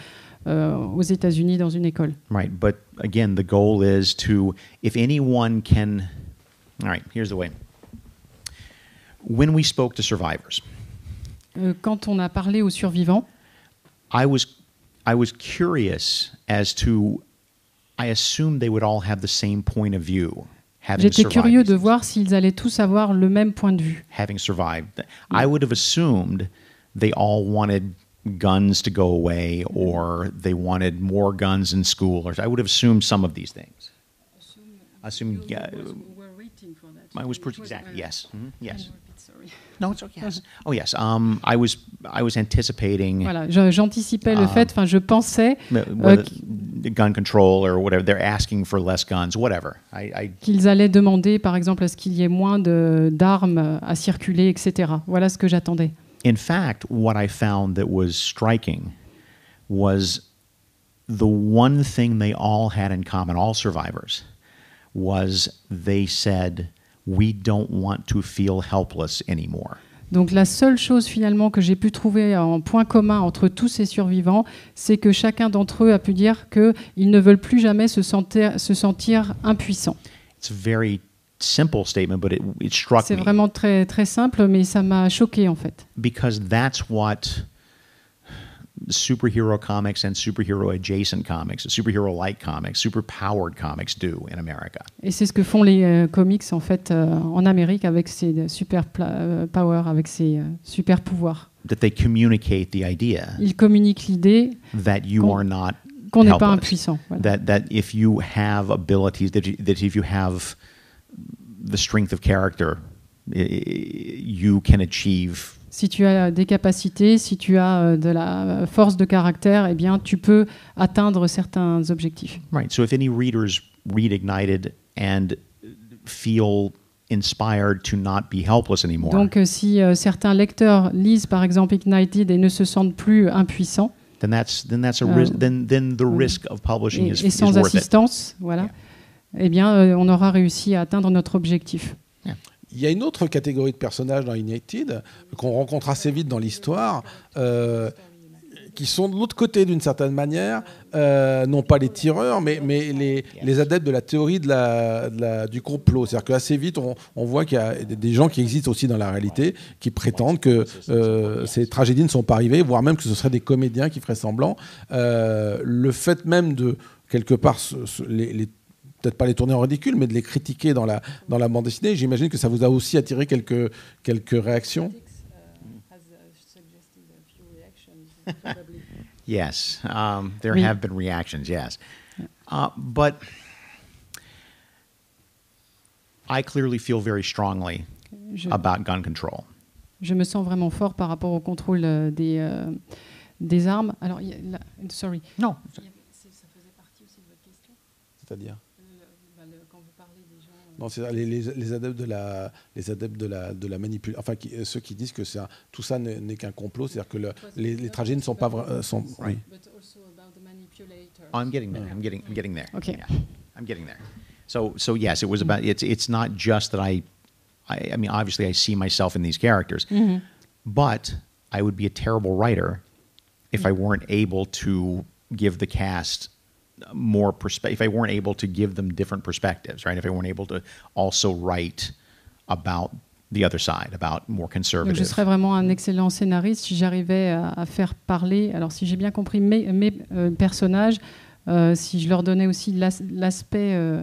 euh, aux États-Unis dans une école.
Right, but again, the goal is to if anyone can. All right, here's the way. When we spoke to survivors,
Euh, quand on a parlé aux survivants,
I was I was curious as to. I assumed they would all have the same point of view,
j'étais curieux de voir s'ils allaient tous avoir le même point de vue.
having survived. I would have assumed they all wanted guns to go away or they wanted more guns in school or I would have assumed some of these things. Assume yeah, I was pretty exactly yes. Mhm, Yes. No, it's okay. Yes. Oh yes. Um, I was I was anticipating
Voilà, je- j'anticipais le
Ah.
fait, enfin, je pensais euh,
whether the gun control or whatever. They're asking for less guns, whatever. I, I
qu'ils allaient demander, par exemple, à ce qu'il y ait moins de- d'armes à circuler, etc. Voilà ce que j'attendais.
In fact, what I found that was striking was the one thing they all had in common, all survivors, was they said, We don't want to feel helpless anymore.
Donc la seule chose finalement que j'ai pu trouver en point commun entre tous ces survivants, c'est que chacun d'entre eux a pu dire qu'ils ne veulent plus jamais se sentir, se sentir impuissants.
It's a very simple statement, but it, it struck
C'est
me
vraiment très, très simple, mais ça m'a choqué en fait.
because that's what superhero comics and superhero adjacent comics, superhero like comics, super powered comics do in America.
Et c'est ce que font les euh, comics en fait euh, en Amérique avec ces euh, super pla- euh, power, avec ces euh, super pouvoirs.
That they communicate the idea
Ils communiquent l'idée
that you
Qu'on-
are not
qu'on n'est pas impuissant. voilà.
That that if you have abilities, that, you, that if you have the strength of character, you can achieve.
Si tu as des capacités, si tu as euh, de la force de caractère, eh bien, tu peux atteindre certains objectifs.
Right. So if any readers read Ignited and feel inspired to not be helpless anymore,
Donc, euh, si euh, certains lecteurs lisent par exemple Ignited et ne se sentent plus impuissants
then that's then that's a
Euh,
ris- then then the risk of publishing
et,
is,
et
is
sans
it.
assistance, voilà, eh bien, euh, on aura réussi à atteindre notre objectif.
Il y a une autre catégorie de personnages dans United qu'on rencontre assez vite dans l'histoire, euh, qui sont de l'autre côté d'une certaine manière, euh, non pas les tireurs, mais, les, adeptes de la théorie du complot. C'est-à-dire qu'assez vite, on, voit qu'il y a des- gens qui existent aussi dans la réalité, qui prétendent que euh, ces tragédies ne sont pas arrivées, voire même que ce seraient des comédiens qui feraient semblant. Le fait même de, quelque part, les, les peut-être pas les tourner en ridicule, mais de les critiquer dans la, dans la bande dessinée. J'imagine que ça vous a aussi attiré quelques, quelques réactions.
Yes, um, there
Oui.
have been reactions. Yes, uh, but I clearly feel very strongly
Je,
about gun control.
je me sens vraiment fort par rapport au contrôle euh, des, euh, des armes. Alors, y a la- sorry.
No,
Ça faisait partie aussi de votre question?
C'est-à-dire? Non, c'est les, les, les, adeptes de la, les adeptes de la, de la manipulation, enfin qui, ceux qui disent que un, tout ça n'est qu'un complot, c'est-à-dire que le, les, les tragédies ne sont pas vrais. Sont, oui.
Oh, I'm getting there. I'm getting. I'm getting there. Okay. Yeah. I'm getting there. So, so yes, it was about. It's. It's not just that I. I, I mean, obviously, I see myself in these characters, mm-hmm. but I would be a terrible writer if I weren't able to give the cast more perspective. If I weren't able to give them different perspectives, right? If I weren't able to also write about the other side, about more conservative.
Donc je serais vraiment un excellent scénariste si j'arrivais à, à, faire parler. Alors si j'ai bien compris mes, mes euh, personnages, euh, si je leur donnais aussi l'aspect. Euh,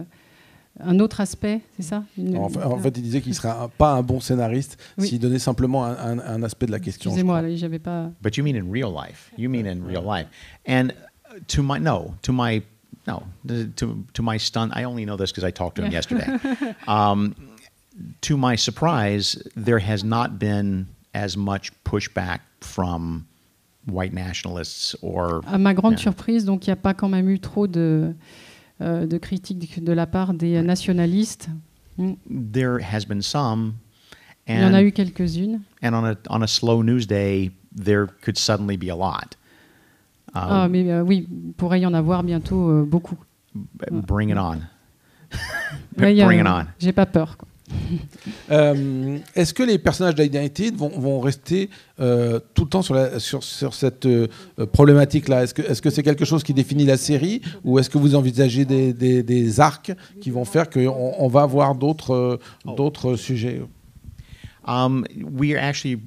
un autre aspect, c'est ça?
Une, en, fait, en, fait, il disait qu'il serait un, pas un bon scénariste oui. s'il donnait simplement un, un, un, aspect de la question.
Excusez-moi, j'avais pas.
But you mean in real life? You mean in real life? And to my no, to my no, to to my stun. I only know this because I talked to him yesterday. um, to my surprise, there has not been as much pushback from white nationalists or.
À ma grande yeah. surprise, donc il n'y a pas quand même eu trop de euh, de critiques de la part des nationalistes.
Mm. There has been some.
And, il y en a eu quelques-unes.
And on a on a slow news day, there could suddenly be a lot.
Ah, mais euh, oui, pourrait y en avoir bientôt euh, beaucoup.
Bring it on.
Bring it on. J'ai pas peur. Quoi.
euh, Est-ce que les personnages d'Identity vont, vont, rester euh, tout le temps sur, la, sur, sur cette euh, problématique-là? Est-ce que c'est -ce c'est quelque chose qui définit la série ou est-ce que vous envisagez des, des, des, arcs qui vont faire qu'on on va avoir d'autres d'autres sujets?
Um, We are actually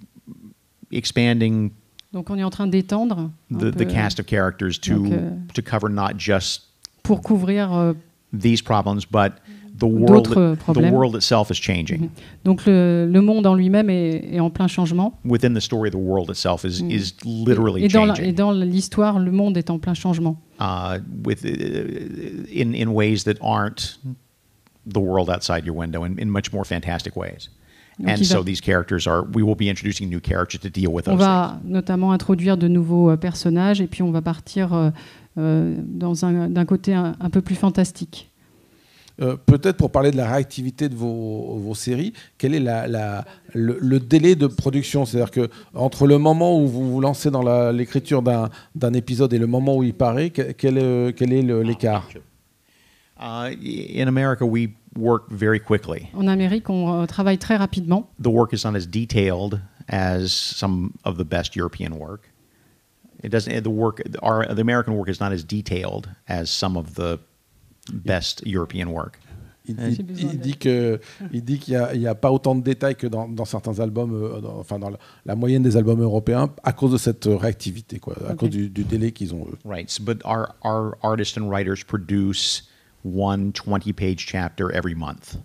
expanding
donc on est en train d'étendre
the, the, cast of characters to, Donc, euh, to cover not just
pour couvrir euh,
these problems, but the world, the world itself is changing. Mm
-hmm. Donc le, le, monde en lui-même est, est, en plein changement.
Within the story, the world itself is, mm. is literally
et dans
changing.
La, et dans l'histoire, le monde est en plein changement.
Uh, with, uh, in, in ways that aren't the world outside your window, in, in much more fantastic ways.
Donc
and so these characters are, we will be introducing new characters to deal with
on
those
va
things.
notamment introduire de nouveaux euh, personnages et puis on va partir euh, euh, dans un, d'un côté un, un, peu plus fantastique.
Euh, peut-être pour parler de la réactivité de vos, vos séries, quel est la, la, le, le, délai de production? C'est-à-dire que entre le moment où vous vous lancez dans l'écriture d'un, d'un épisode et le moment où il paraît, quel, quel est l'écart?
Uh, In America, we work very quickly.
En Amérique, on euh, travaille très rapidement.
The work is not as detailed as some of the best European work. It doesn't. The work, our the American work is not as detailed as some of the best European work.
Il, il, il, dit que, il dit qu'il n'y a, a, pas autant de détails que dans, dans certains albums, euh, dans, enfin dans la, la, moyenne des albums européens, à cause de cette réactivité, quoi, à okay. cause du, du délai qu'ils ont. Eux.
Right, but our, our artists and writers produce one 20-page chapter every month.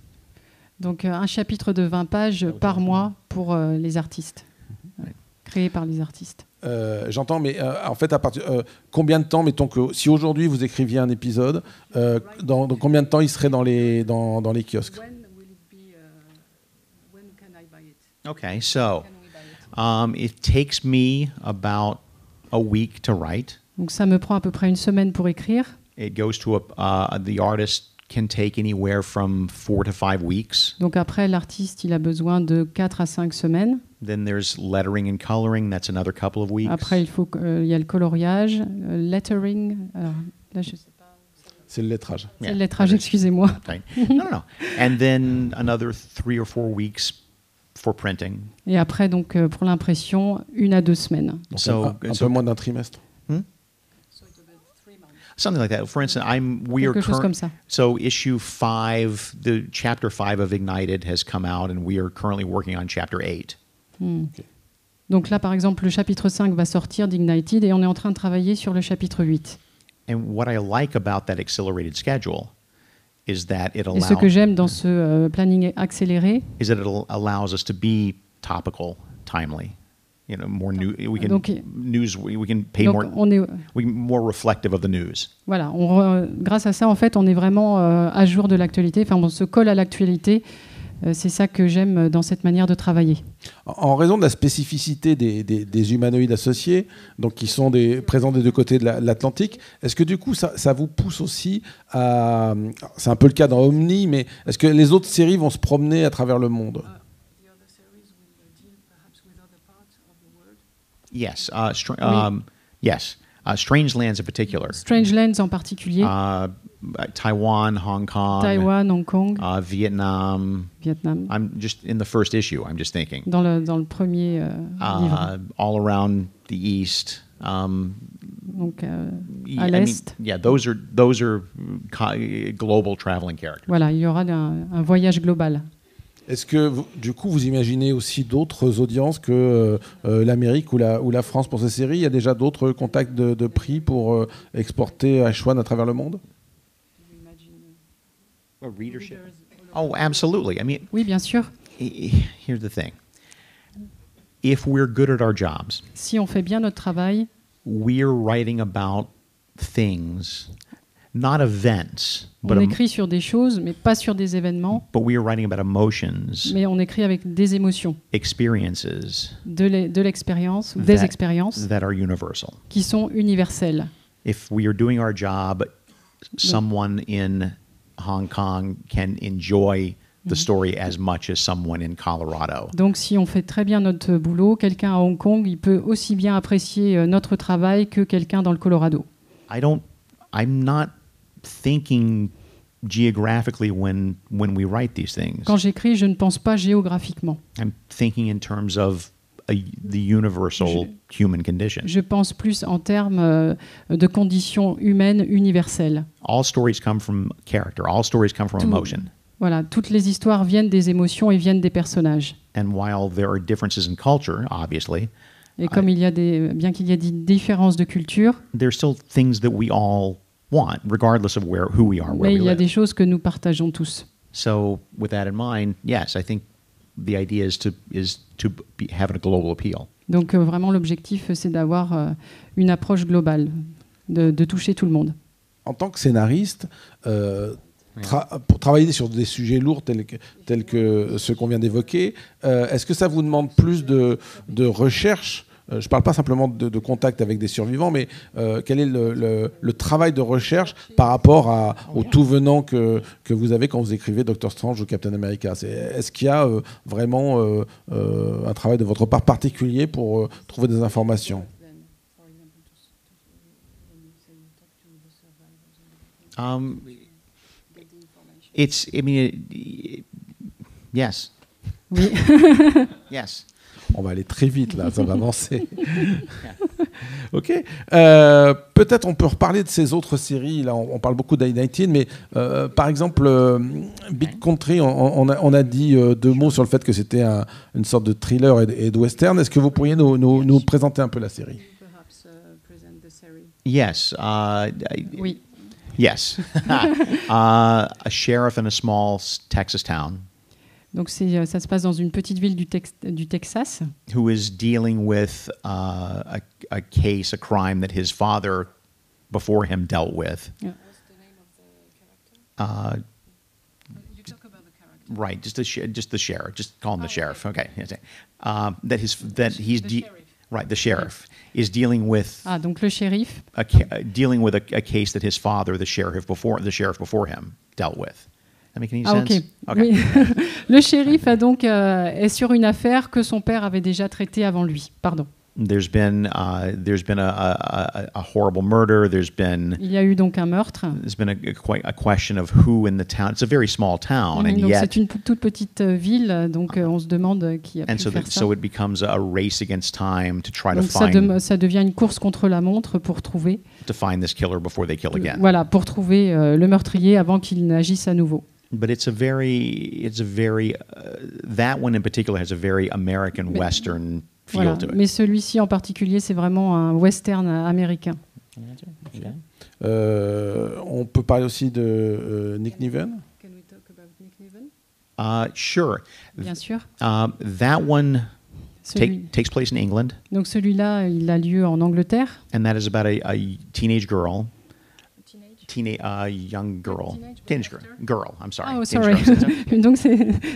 Donc euh, un chapitre de 20 pages par mois pour euh, les artistes, -hmm. créé par les artistes.
Euh, J'entends, mais euh, en fait, à partir euh, combien de temps, mettons que si aujourd'hui vous écriviez un épisode, euh, dans, dans, combien de temps il serait dans les dans, dans les kiosques?
Okay, so um, it takes me about a week to write.
Donc ça me prend à peu près une semaine pour écrire.
It goes to a, uh, the artist can take anywhere from four to five weeks.
Donc après, l'artiste, il a besoin de 4 à 5 semaines.
Then there's lettering and coloring. That's another couple of weeks.
Après, il faut euh, il y a le coloriage, euh, lettering. Alors là, je sais pas.
C'est le lettrage.
C'est le lettrage, excusez-moi.
no, no, no. And then another three or four weeks for printing.
Et après, donc euh, pour l'impression, une à deux semaines.
Donc so, un, un so, peu moins d'un trimestre.
Something like that. For instance, I'm we are current, so issue five, the chapter five of Ignited has come out, and we are currently working on chapter eight.
Okay. Donc là, par exemple, le chapitre 5 va sortir d'Ignited et on est en train de travailler sur le chapitre 8.
And what I like about that accelerated schedule is that it allows.
Et ce que j'aime dans ce euh, planning accéléré,
is that it allows us to be topical, timely. You know, more new, we can donc, news, we can pay more,
on est,
we more reflective of the news.
Voilà, on, grâce à ça, en fait, on est vraiment euh, à jour de l'actualité. Enfin, on se colle à l'actualité Euh, c'est ça que j'aime dans cette manière de travailler.
En raison de la spécificité des, humanoïdes associés, donc qui sont des, présents des deux côtés de l'Atlantique, est-ce que du coup ça, ça, vous pousse aussi à... C'est un peu le cas dans Omni, mais est-ce que les autres séries vont se promener à travers le monde?
Yes, uh, um, yes. Uh, Strange Lands in particular.
Strange Lands en particulier.
Uh, Taiwan, Hong Kong.
Taiwan, Hong Kong.
Uh, Vietnam.
Vietnam.
I'm just in the first issue. I'm just thinking.
Dans le dans le premier euh,
uh,
livre.
All around the east. Um,
Donc euh, à l'est.
Yeah, those are those are global traveling characters.
Voilà, il y aura un, un voyage global.
Est-ce que du coup vous imaginez aussi d'autres audiences que euh, euh, l'Amérique ou la, ou la France pour ces séries? Il y a déjà d'autres contacts de, de, prix pour euh, exporter H1 à travers le monde?
Oh, absolutely. I mean,
oui, bien sûr.
Here's the thing. If we're good at our jobs,
si on fait bien notre travail,
we're writing about things not events,
on écrit sur des choses, mais pas sur des événements.
But we are writing about emotions,
mais on écrit avec des émotions.
Experiences.
De l'expérience, des expériences.
That are universal.
Qui sont universelles.
If we are doing our job, someone in Hong Kong can enjoy the story as much as someone in Colorado.
Donc si on fait très bien notre boulot, quelqu'un à Hong Kong, il peut aussi bien apprécier euh, notre travail que quelqu'un dans le Colorado.
I don't I'm not thinking geographically when when we write these things.
Quand j'écris, je ne pense pas géographiquement.
I'm thinking in terms of a, the universal je, human condition.
Je pense plus en termes euh, de conditions humaines universelles.
All stories come from character. All stories come from
Tout,
emotion.
Voilà, toutes les histoires viennent des émotions et viennent des personnages.
And while there are differences in culture, obviously.
Et comme I, il y a des, bien qu'il y ait des différences de culture,
there's still things that we all want, regardless of where who we are, where
Mais
we
il y a
live.
des choses que nous partageons tous.
So, with that in mind, yes, I think the idea is to is to be, have a global appeal.
Donc euh, vraiment l'objectif c'est d'avoir euh, une approche globale, de, de, toucher tout le monde.
En tant que scénariste, euh, tra pour travailler sur des sujets lourds tels que, tels que ceux qu'on vient d'évoquer, euh, est-ce que ça vous demande plus de, de recherche euh, je ne parle pas simplement de, de, contact avec des survivants, mais euh, quel est le, le, le, travail de recherche par rapport à, au tout venant que, que vous avez quand vous écrivez Doctor Strange ou Captain America? Est-ce qu'il y a euh, vraiment euh, euh, un travail de votre part particulier pour euh, trouver des informations?
Um, it's, I mean, it, yes.
Oui.
yes.
On va aller très vite là, ça va avancer. ok. Euh, Peut-être on peut reparler de ces autres séries. Là, on, on parle beaucoup d'I-19, mais euh, par exemple, euh, Big Country, on, on, a, on, a, dit euh, deux mots sur le fait que c'était un, une sorte de thriller et, et de western. Est-ce que vous pourriez nous, nous, nous, présenter un peu la série?
Yes. Uh,
oui.
Yes. uh, a sheriff in a small Texas town.
Donc ça se passe dans une petite ville du, tex du Texas.
Who is dealing with uh, a, a, case, a crime that his father before him dealt with.
Yeah.
What's the name of the character?
Uh,
you talk about the character.
Right, just the just the sheriff. Just call him the oh, sheriff. Okay. okay. Um, that his that he's
the
right. The sheriff is dealing with.
Ah, donc le shérif.
A, dealing with a, a case that his father, the sheriff before the sheriff before him, dealt with.
That make any Ah, ok. okay. Oui. Le shérif a donc, euh, est sur une affaire que son père avait déjà traitée avant lui. Pardon.
There's been, uh, there's been a, a, a, horrible murder. There's been.
Il y a eu donc un meurtre.
There's been a, a question of who in the town. It's a very small town,
mmh,
and
donc
yet.
C'est une toute petite ville, donc euh, on se demande qui a
and
pu
so
faire
the,
ça.
so it becomes a race against time to try
donc
to
ça,
find.
de, ça devient une course contre la montre pour trouver.
To find this killer before they kill again.
Voilà, pour trouver euh, le meurtrier avant qu'il n'agisse à nouveau.
But it's a very it's a very uh, that one in particular has a very American
mais,
western feel
voilà.
to it.
Mais celui-ci en particulier, c'est vraiment un western américain.
Okay.
Euh, on peut parler aussi de euh, Nick Niven?
Can we talk about Nick Niven?
Uh, sure.
Bien sûr.
Uh, that one
Celui...
take, takes place in England.
Donc celui-là, il a lieu en Angleterre.
And that is about a, a teenage girl.
Teenage.
teenage, uh, young girl, teenage girl, girl. I'm sorry.
Oh, sorry. donc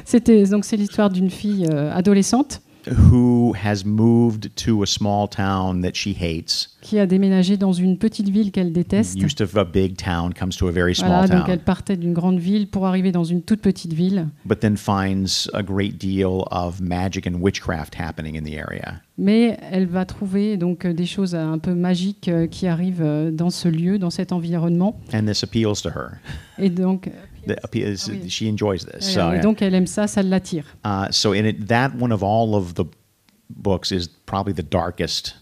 c'était donc c'est l'histoire d'une fille euh, adolescente
who has moved to a small town that she hates.
qui a déménagé dans une petite ville qu'elle déteste.
Used to a big town, comes to a very
Voilà,
small
donc elle
town,
partait d'une grande ville pour arriver dans une toute petite ville,
but then finds a great deal of magic and witchcraft happening in the area.
mais elle va trouver donc euh, des choses un peu magiques euh, qui arrivent euh, dans ce lieu, dans cet environnement,
And this appeals to her.
et donc
The appeals,
Ah oui.
She enjoys this. So,
et donc elle aime ça, ça l'attire.
Uh, so in it, that one of all of the books is probably the darkest.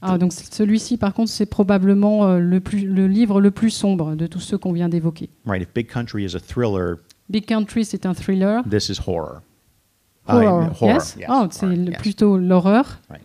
Ah, donc celui-ci, par contre, c'est probablement euh, le, plus, le livre le plus sombre de tous ceux qu'on vient d'évoquer.
Right. If Big Country is a thriller,
Big Country, c'est un thriller.
this is horror. Uh,
Horror,
horror,
yes?
yes,
Oh, c'est
horror, yes.
plutôt l'horreur.
Right.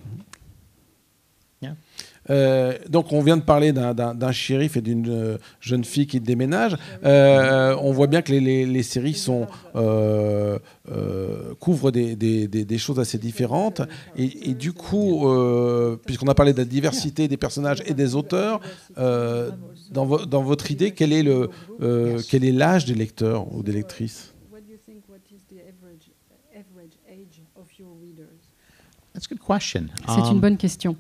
Euh, donc on vient de parler d'un- shérif et d'une euh, jeune fille qui déménage. Euh, on voit bien que les, les- les séries sont, euh, euh, couvrent des, des- des- des choses assez différentes. Et, et du coup, euh, puisqu'on a parlé de la diversité des personnages et des auteurs, euh, dans, vo- dans votre idée, quel est euh, l'âge des lecteurs ou des lectrices?
That's a good question.
C'est
Um,
une bonne question.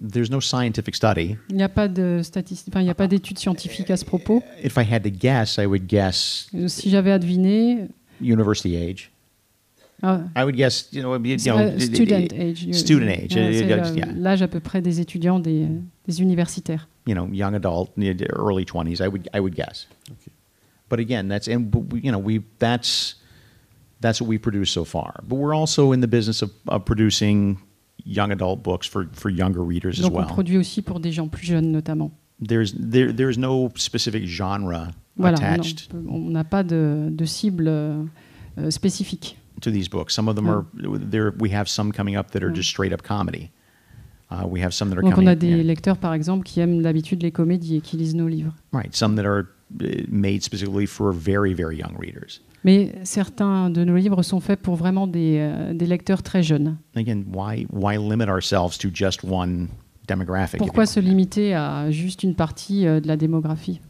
There's no scientific study.
Il n'y a pas de statistiques, enfin, il n'y a pas d'études scientifiques à ce propos.
If I had to guess, I would guess
Si j'avais à deviner,
university age.
ah,
I would guess, you know, you know,
euh, student age.
student age,
Ouais,
uh,
c'est,
yeah.
L'âge à peu près des étudiants, des, des universitaires.
you know, young adult, you know, early twenties. I would, I would guess. But again, that's and we- you know we that's that's what we produce so far. But we're also in the business of, of producing young adult books for, for younger readers as
Donc on
well.
produit aussi pour des gens plus jeunes notamment.
There's there there's no specific genre
Voilà, on-
attached
on n'a pas de, de cible euh, spécifique.
to these books. Some of them are there. We have some coming up that are just straight up comedy. Uh, we have some that are
Donc on
coming.
a des
yeah.
lecteurs par exemple qui aiment d'habitude les comédies et qui lisent nos livres.
right. Some that are uh, made specifically for very very young readers.
Mais certains de nos livres sont faits pour vraiment des, euh, des lecteurs très jeunes.
Again, why why limit ourselves to just one demographic? if
Pourquoi se limiter à juste une partie euh, de la démographie?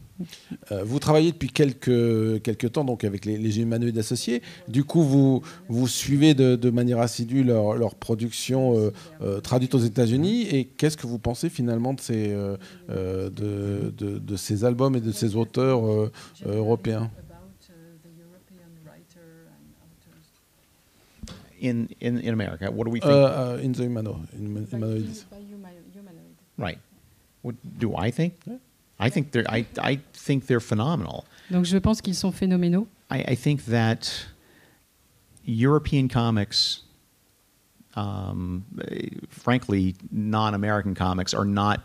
Euh, vous travaillez depuis quelques, quelques temps donc avec les, les humanoïdes associés. Du coup, vous, vous suivez de, de manière assidue leur, leur production euh, euh, traduite aux États-Unis. Et qu'est-ce que vous pensez finalement de ces, euh, de, de- de ces albums et de ces auteurs européens?
In, in in America? What do we think?
Euh, euh, In the Humano, in- Humanoids.
right. What do I think? I think they're I I think they're phenomenal.
Donc je pense qu'ils sont phénoménaux.
I, I think that European comics, um, frankly, non-American comics, are not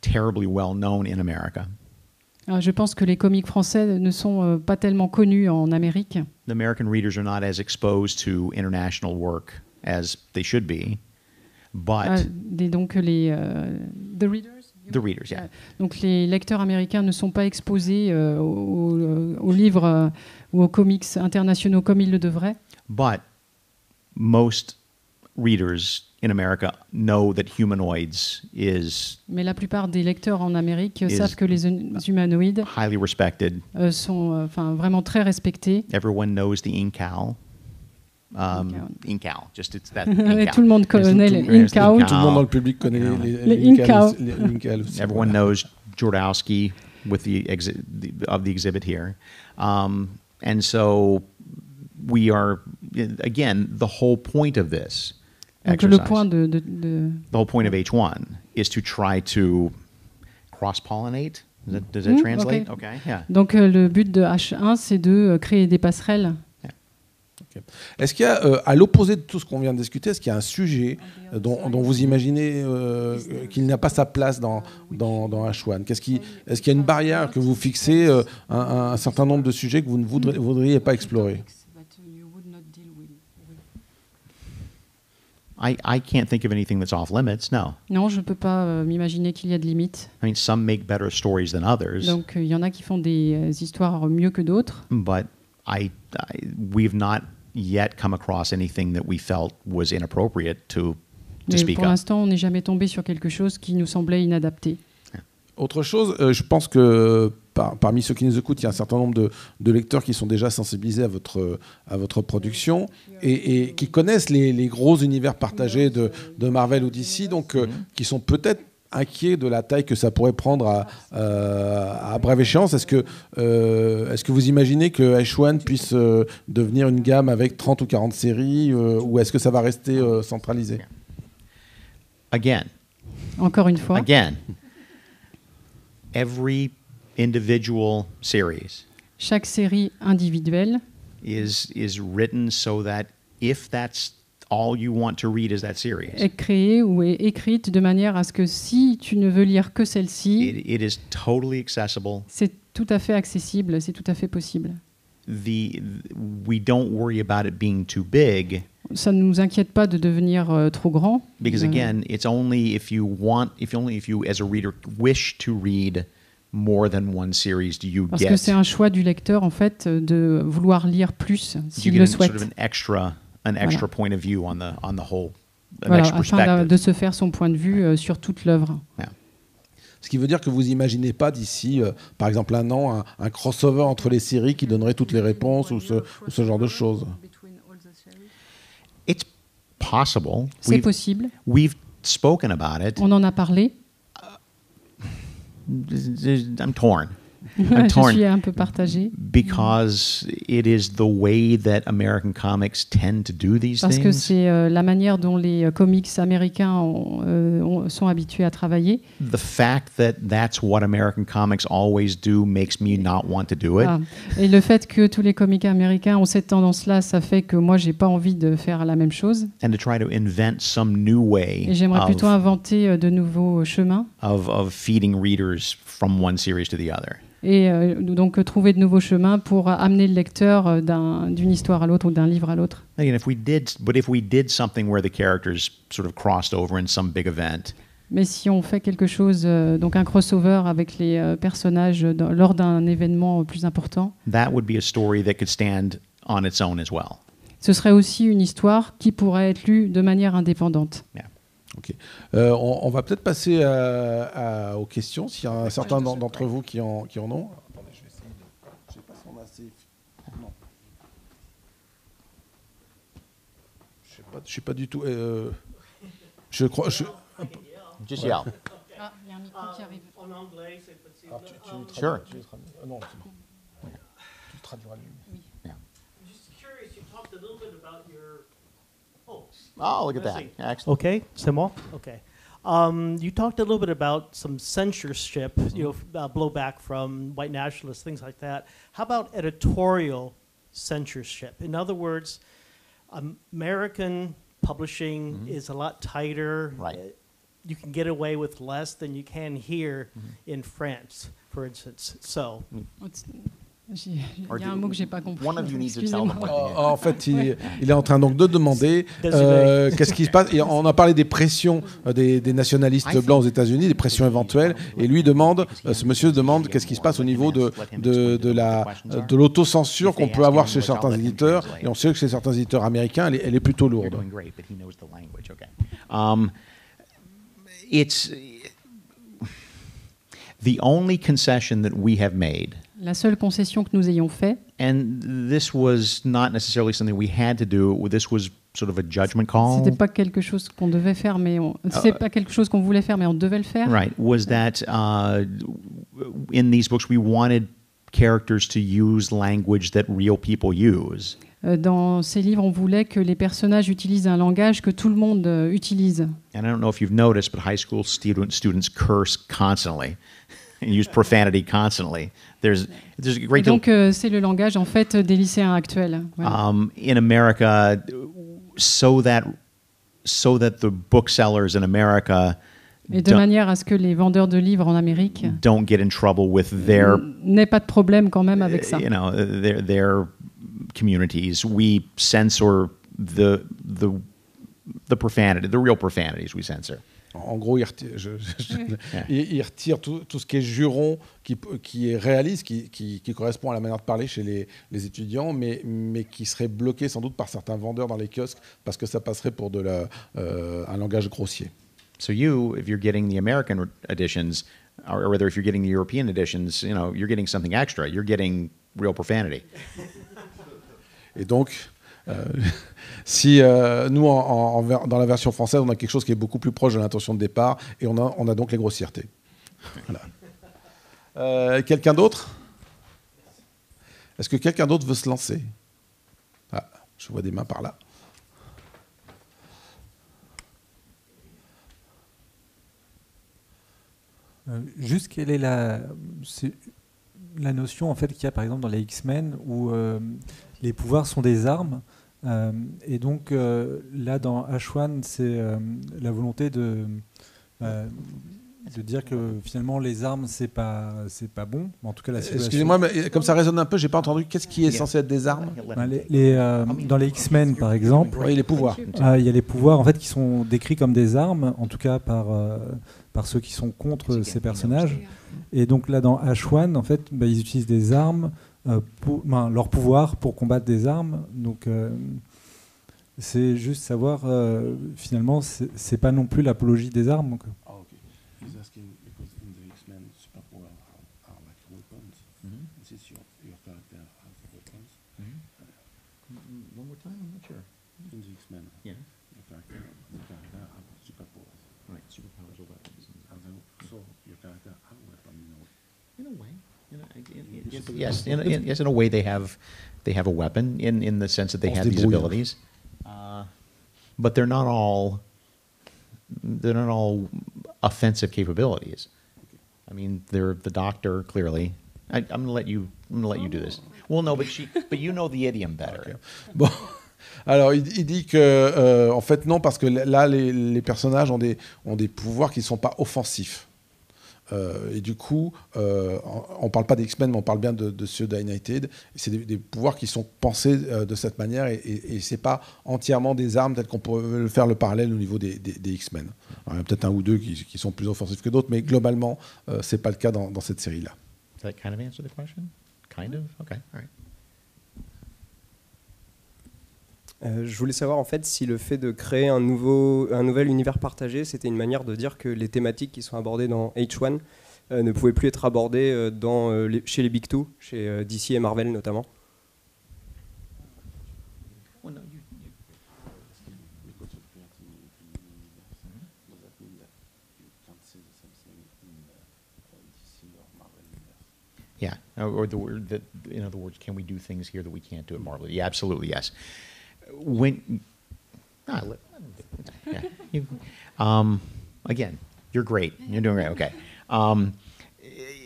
terribly well known in America.
Alors, je pense que les comiques français ne sont euh, pas tellement connus en Amérique.
The American readers are not as exposed to international work as they should be, but
Ah, des- donc les euh, the readers.
the readers, yeah.
Donc les lecteurs américains ne sont pas exposés euh, aux, aux- aux livres euh, ou aux comics internationaux comme ils le devraient.
But most readers in America know that humanoids is
Mais la plupart des lecteurs en Amérique savent que les humanoïdes
highly respected.
euh, sont euh, enfin, vraiment très respectés.
Everyone knows the Incal. Um, Incal, just it's that
Et
Incal.
tout le monde connaît
Tout-
les
tout-
Incal.
Tout le monde dans le public connaît les, les,
Les
les Incal
Incal.
aussi- les Incal aussi,
Everyone
voilà.
knows Jordowski with the, exi- the of the exhibit here, um, and so we are again the whole point of this
Donc le point de, de- de-
the whole point of H1 is to try to cross pollinate. Does that, does that
Mm,
translate?
okay.
okay, yeah.
donc euh, le but de H1 c'est de euh, créer des passerelles.
Est-ce qu'il y a, euh, à l'opposé de tout ce qu'on vient de discuter, est-ce qu'il y a un sujet euh, dont, dont vous imaginez euh, euh, qu'il n'a pas sa place dans, dans, dans H1 Qu'est-ce qui, Est-ce qu'il y a une barrière que vous fixez, euh, un, un certain nombre de sujets que vous ne voudrez- voudriez pas explorer?
I, I can't think of anything that's off limits. No.
Non, je ne peux pas euh, m'imaginer qu'il y a de limites.
I mean, some make better stories than others,
Donc euh, il y en a qui font des euh, histoires mieux que d'autres.
but I, I we've not yet come across anything that we felt was inappropriate to to
Mais
speak
pour
of.
l'instant, on n'est jamais tombé sur quelque chose qui nous semblait inadapté.
autre chose, euh, je pense que par- parmi ceux qui nous écoutent, il y a un certain nombre de, de lecteurs qui sont déjà sensibilisés à votre, à votre production et, et qui connaissent les, les gros univers partagés de, de Marvel ou DC, donc euh, qui sont peut-être inquiets de la taille que ça pourrait prendre à, euh, à brève échéance. Est-ce que, euh, est-ce que vous imaginez que H1 puisse euh, devenir une gamme avec 30 ou 40 séries euh, ou est-ce que ça va rester euh, centralisé?
Again,
Encore une fois,
again, every individual series
chaque série individuelle
is is written so that if that's all you want to read is that series,
est créée ou est écrite de manière à ce que si tu ne veux lire que celle-ci,
it, it is totally accessible.
c'est tout à fait accessible, c'est tout à fait possible.
The we don't worry about it being too big
Ça ne nous inquiète pas de devenir euh, trop grand.
because
Euh,
again, it's only if you want, if only if you as a reader wish to read more than one series do you
Parce que
get
c'est un choix du lecteur, en fait, de vouloir lire plus,
you
s'il le
an,
souhaite.
sort of an extra an extra point of view on the on the whole an
Voilà,
extra
afin de, se faire son point de vue euh, sur toute l'œuvre.
Ce qui veut dire que vous imaginez pas d'ici, euh, par exemple, un an, un, un crossover entre les séries qui donnerait toutes les réponses ou ce, ou ce genre de choses.
It's possible.
C'est
We've,
possible.
we've spoken about it.
On en a parlé.
I'm torn. I'm
Je
torn
suis un peu partagée.
because it is the way that American comics tend to do these
Parce que
things.
c'est euh, la manière dont les euh, comics américains ont, euh, ont- sont habitués à travailler.
The fact that that's what American comics always do makes me not want to do it.
Ah. Et le fait que tous les comics américains ont cette tendance-là, ça fait que moi, j'ai pas envie de faire la même chose.
and to try to invent some new way
Et j'aimerais plutôt inventer euh, de nouveaux chemins.
of, of feeding readers from one series to the other.
Et euh, donc trouver de nouveaux chemins pour amener le lecteur euh, d'un- d'une histoire à l'autre ou d'un livre à l'autre.
Again, if we did, but if we did something where the characters sort of crossed over in some big event,
Mais si on fait quelque chose, euh, donc un crossover avec les euh, personnages dans- lors d'un événement plus important,
that would be a story that could stand on its own as well.
ce serait aussi une histoire qui pourrait être lue de manière indépendante.
Ok. Euh, on, on va peut-être passer à- à- aux questions, s'il y a un certain d'en- d'entre vous qui en, qui en ont. Attendez, je vais essayer de- je sais pas si on a assez- non. Je sais pas, je suis pas du tout. euh, je crois. je-
Just yell.
Ah, il y a un micro qui arrive.
En anglais, c'est possible.
Tu- tu
Sure.
traduis- tu traduis- non, c'est bon. Tu le traduiras lui.
Oh,
look at that.
see.
Excellent.
okay, c'est moi? Okay. Um, you talked a little bit about some censorship, you know, f- uh, blowback from white nationalists, things like that. How about editorial censorship? In other words, American publishing is a lot tighter.
Right.
Uh, You can get away with less than you can here in France, for instance. So,
J'ai- Il y a un mot que j'ai pas compris.
Oh, en fait, il, il est en train donc de demander euh, qu'est-ce qui se passe. Et on a parlé des pressions euh, des, des nationalistes blancs aux États-Unis, des pressions éventuelles. Et lui demande, euh, ce monsieur demande, qu'est-ce qui se passe au niveau de, de, de la de l'autocensure qu'on peut avoir chez certains éditeurs. Et on sait que chez certains éditeurs américains, elle est, elle est plutôt lourde.
doing great, but he knows the language. Okay. Um, it's the only concession that we have made,
La seule concession que nous ayons fait,
and this was not necessarily something we had to do. This was sort of a judgment call.
c'était pas quelque chose qu'on devait faire, mais on... c'est pas quelque chose qu'on voulait faire, mais on devait le faire.
Right. Was that uh, in these books we wanted characters to use language that real people use.
Euh, Dans ces livres, on voulait que les personnages utilisent un langage que tout le monde euh, utilise.
And I don't know if you've noticed, but high school student, students curse constantly and use profanity constantly. There's there's a great deal.
donc, euh, c'est le langage en fait des lycéens actuels. Voilà.
um, in America, so that so that the booksellers in America
Et de manière à ce que les vendeurs de livres en Amérique
don't get in trouble with their
n'aient pas de problème quand même avec ça.
you know their their communities. We censor the the the profanity, the real profanities. We censor.
En gros, il retire, je- je- il- il retire tout, tout ce qui est juron, qui, qui est réaliste, qui, qui- qui correspond à la manière de parler chez les, les étudiants, mais, mais qui serait bloqué sans doute par certains vendeurs dans les kiosques parce que ça passerait pour de la, euh, un langage grossier.
So you, if you're getting the American editions, or whether if you're getting the European editions, you know, you're getting something extra. You're getting real profanity.
Et donc, si euh, nous, dans la version française, on a quelque chose qui est beaucoup plus proche de l'intention de départ, et on a, on a donc les grossièretés. Voilà. Euh, quelqu'un d'autre? Est-ce que quelqu'un d'autre veut se lancer? Ah, Je vois des mains par là.
Euh, juste quelle est la, la notion en fait qu'il y a par exemple dans les X-Men où euh, les pouvoirs sont des armes. Euh, et donc là dans H1 c'est la volonté de de dire que finalement les armes c'est pas c'est pas bon. En tout cas la
excusez-moi mais comme ça résonne un peu j'ai pas entendu. Qu'est-ce qui est censé être des armes?
Les, dans les X-Men par exemple
oui, les pouvoirs.
il y a les pouvoirs en fait qui sont décrits comme des armes en tout cas par par ceux qui sont contre ces personnages. Et donc là, dans H1, en fait, bah, ils utilisent des armes, euh, pour, ben, leur pouvoir pour combattre des armes. Donc euh, c'est juste savoir, euh, finalement, c'est pas non plus l'apologie des armes. In, in,
yes, in, yes. In a way, they have they have a weapon in in the sense that they have these abilities, uh, but they're not all they're not all offensive capabilities. I mean, they're the doctor clearly. I, am gonna let you. I'm gonna let you do this. Well, no, but she, but you know the idiom better. Okay.
Bon. Alors, il, il dit que, euh, en fait, non, parce que là, les, les personnages ont des, ont des pouvoirs qui ne sont pas offensifs. Euh, et du coup, euh, on ne parle pas d'X-Men, mais on parle bien de, de ceux d'United. C'est des, des, pouvoirs qui sont pensés euh, de cette manière et, et, et ce n'est pas entièrement des armes telles qu'on peut faire le parallèle au niveau des, des, des X-Men. Il y a peut-être un ou deux qui, sont plus offensifs que d'autres, mais globalement, ce n'est pas le cas dans, cette série-là.
Kind of.
Euh, je voulais savoir en fait si le fait de créer un, nouveau, un nouvel univers partagé, c'était une manière de dire que les thématiques qui sont abordées dans H1 euh, ne pouvaient plus être abordées euh, dans, euh, les, chez les Big Two, chez euh, DC et Marvel notamment.
Yeah, or the word that, in other words, can we do things here that we can't do at Marvel? Yeah, absolutely, yes. When ah, yeah, you, um, again, you're great. You're doing great. Okay. Um,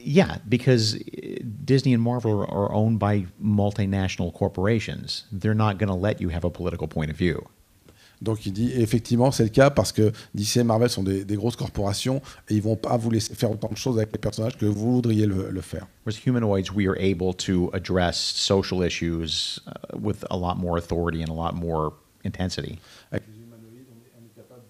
yeah, because Disney and Marvel are owned by multinational corporations. They're not going to let you have a political point of view.
Donc il dit effectivement c'est le cas parce que DC et Marvel sont des, des, grosses corporations et ils vont pas vous laisser faire autant de choses avec les personnages que vous voudriez le, le faire.
Whereas humanoids, we are able to address social issues uh, with a lot more authority and a lot more intensity.
Avec les humanoïdes, on est, capable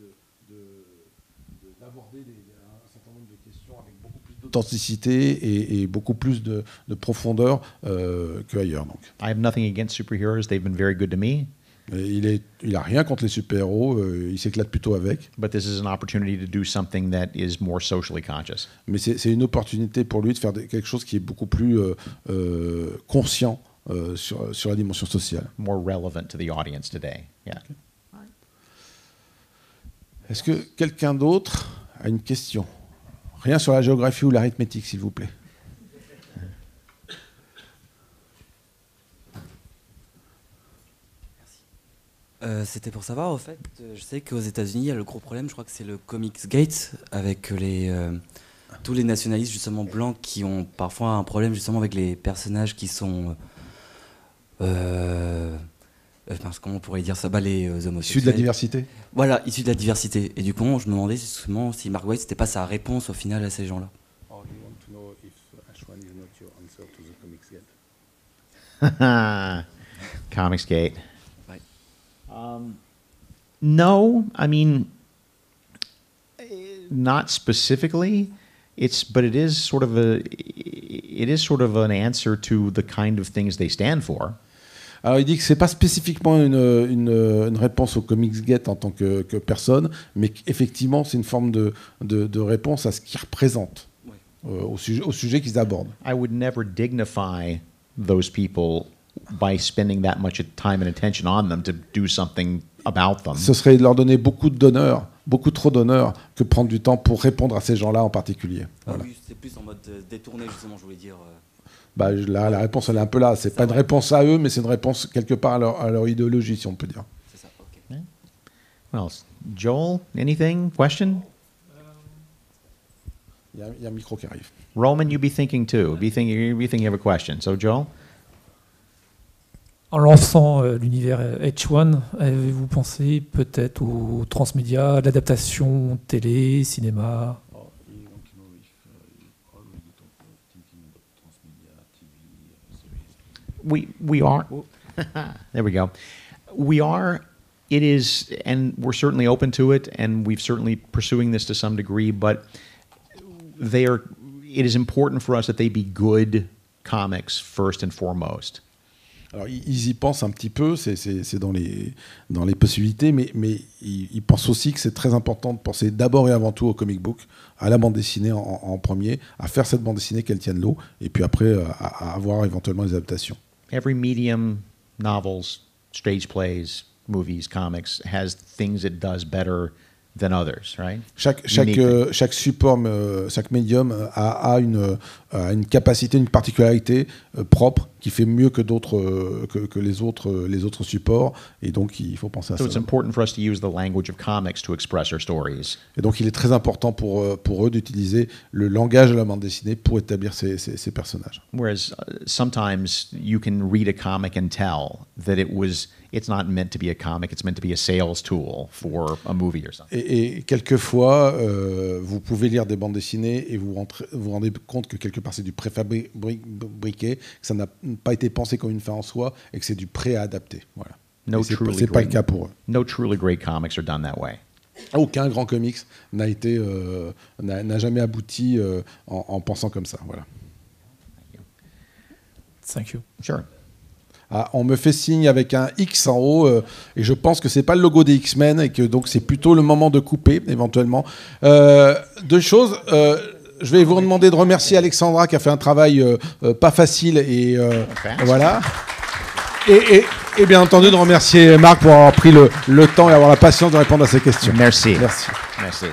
d'aborder un certain nombre de questions avec beaucoup plus d'authenticité et, et, beaucoup plus de, de profondeur euh, qu'ailleurs.
I have nothing against superheroes. They've been very good to me.
Il est, il a rien contre les super-héros, euh, il s'éclate plutôt avec.
But this is an opportunity to do something that is more socially conscious.
Mais c'est une opportunité pour lui de faire quelque chose qui est beaucoup plus euh, euh, conscient sur, sur la dimension sociale.
More relevant to the audience today. Yeah. Okay.
Est-ce que quelqu'un d'autre a une question? Rien sur la géographie ou l'arithmétique, s'il vous plaît.
Euh, C'était pour savoir, au fait, euh, je sais qu'aux États-Unis, il y a le gros problème, je crois que c'est le Comics Gate, avec les, euh, tous les nationalistes justement blancs qui ont parfois un problème justement avec les personnages qui sont. Euh, parce comment on pourrait dire ça bah, Les homosexuels.
Issus de la diversité
Voilà, issus de la diversité. Et du coup, je me demandais justement si Mark White, c'était pas sa réponse au final à ces gens-là.
Comics Gate. Um, no, I mean, not specifically. It's but it is sort of a it is sort of an answer to the kind of things they stand for.
Alors il dit que c'est pas spécifiquement une, une, une, réponse au Comicsgate en tant que, que personne, mais qu'effectivement c'est une forme de, de, de, réponse à ce qu'il représente. euh, au sujet, au sujet qu'ils abordent.
I would never dignify those people by spending that much time and attention on them to do something about them.
Ce serait leur donner beaucoup d'honneur, beaucoup trop d'honneur, que prendre du temps pour répondre à ces gens-là en particulier.
Ah
Voilà.
oui, c'est plus en mode euh, détourné, justement, je voulais dire. euh,
Bah, là, la réponse, elle est un peu là. C'est pas une réponse à eux, mais c'est une réponse quelque part à leur, à leur idéologie, si on peut dire.
c'est ça, ok.
What else? Joel, anything? Question?
Il y, a- il y a un micro qui arrive.
Roman, you be thinking too. Be thinking, you be thinking you have a question. So, Joel?
En lançant euh, l'univers H1, avez-vous pensé peut-être aux transmédia, l'adaptation télé, cinéma?
We we are. There we go. We are it is and we're certainly open to it and we've certainly pursuing this to some degree but they are it is important for us that they be good comics first and foremost
Alors, ils y pensent un petit peu, c'est- dans les, les possibilités, mais, ils, pensent aussi que c'est très important de penser d'abord et avant tout au comic book, à la bande dessinée en, premier, à faire cette bande dessinée qu'elle tienne l'eau, et puis après euh, à, à avoir éventuellement des adaptations.
every medium novels stage plays movies comics has things it does better than others right?
Chaque, chaque, euh, chaque support, euh, chaque médium euh, a, a une, euh, a une capacité, une particularité euh, propre qui fait mieux que, d'autres, euh, que, que les, autres, les autres supports, et donc il faut penser à
so
ça.
it's important for us to use the language of comics to express our stories
Et donc il est très important pour, pour eux d'utiliser le langage de la bande dessinée pour établir ces, ces- ces personnages.
Whereas uh, sometimes you can read a comic and tell that it was it's not meant to be a comic; it's meant to be a sales tool for a movie or something.
Et, et quelquefois, euh, vous pouvez lire des bandes dessinées et vous rentrez- vous rendez compte que quelque part c'est du préfabriqué, que ça n'a pas été pensé comme une fin en soi et que c'est du pré-adapté. Voilà.
No
c'est pas le
great-
cas pour eux.
No truly great comics are done that way.
Aucun grand comics n'a été euh, n'a n'a jamais abouti euh, en, en pensant comme ça. Voilà.
Thank you.
Sure.
Ah, on me fait signe avec un X en haut euh, et je pense que c'est pas le logo des X-Men et que donc c'est plutôt le moment de couper éventuellement. Euh, deux choses. euh, je vais vous demander de remercier Alexandra qui a fait un travail pas facile et voilà. Et, et- et bien entendu de remercier Marc pour avoir pris le, le temps et avoir la patience de répondre à ces questions.
Merci.
Merci.
Merci.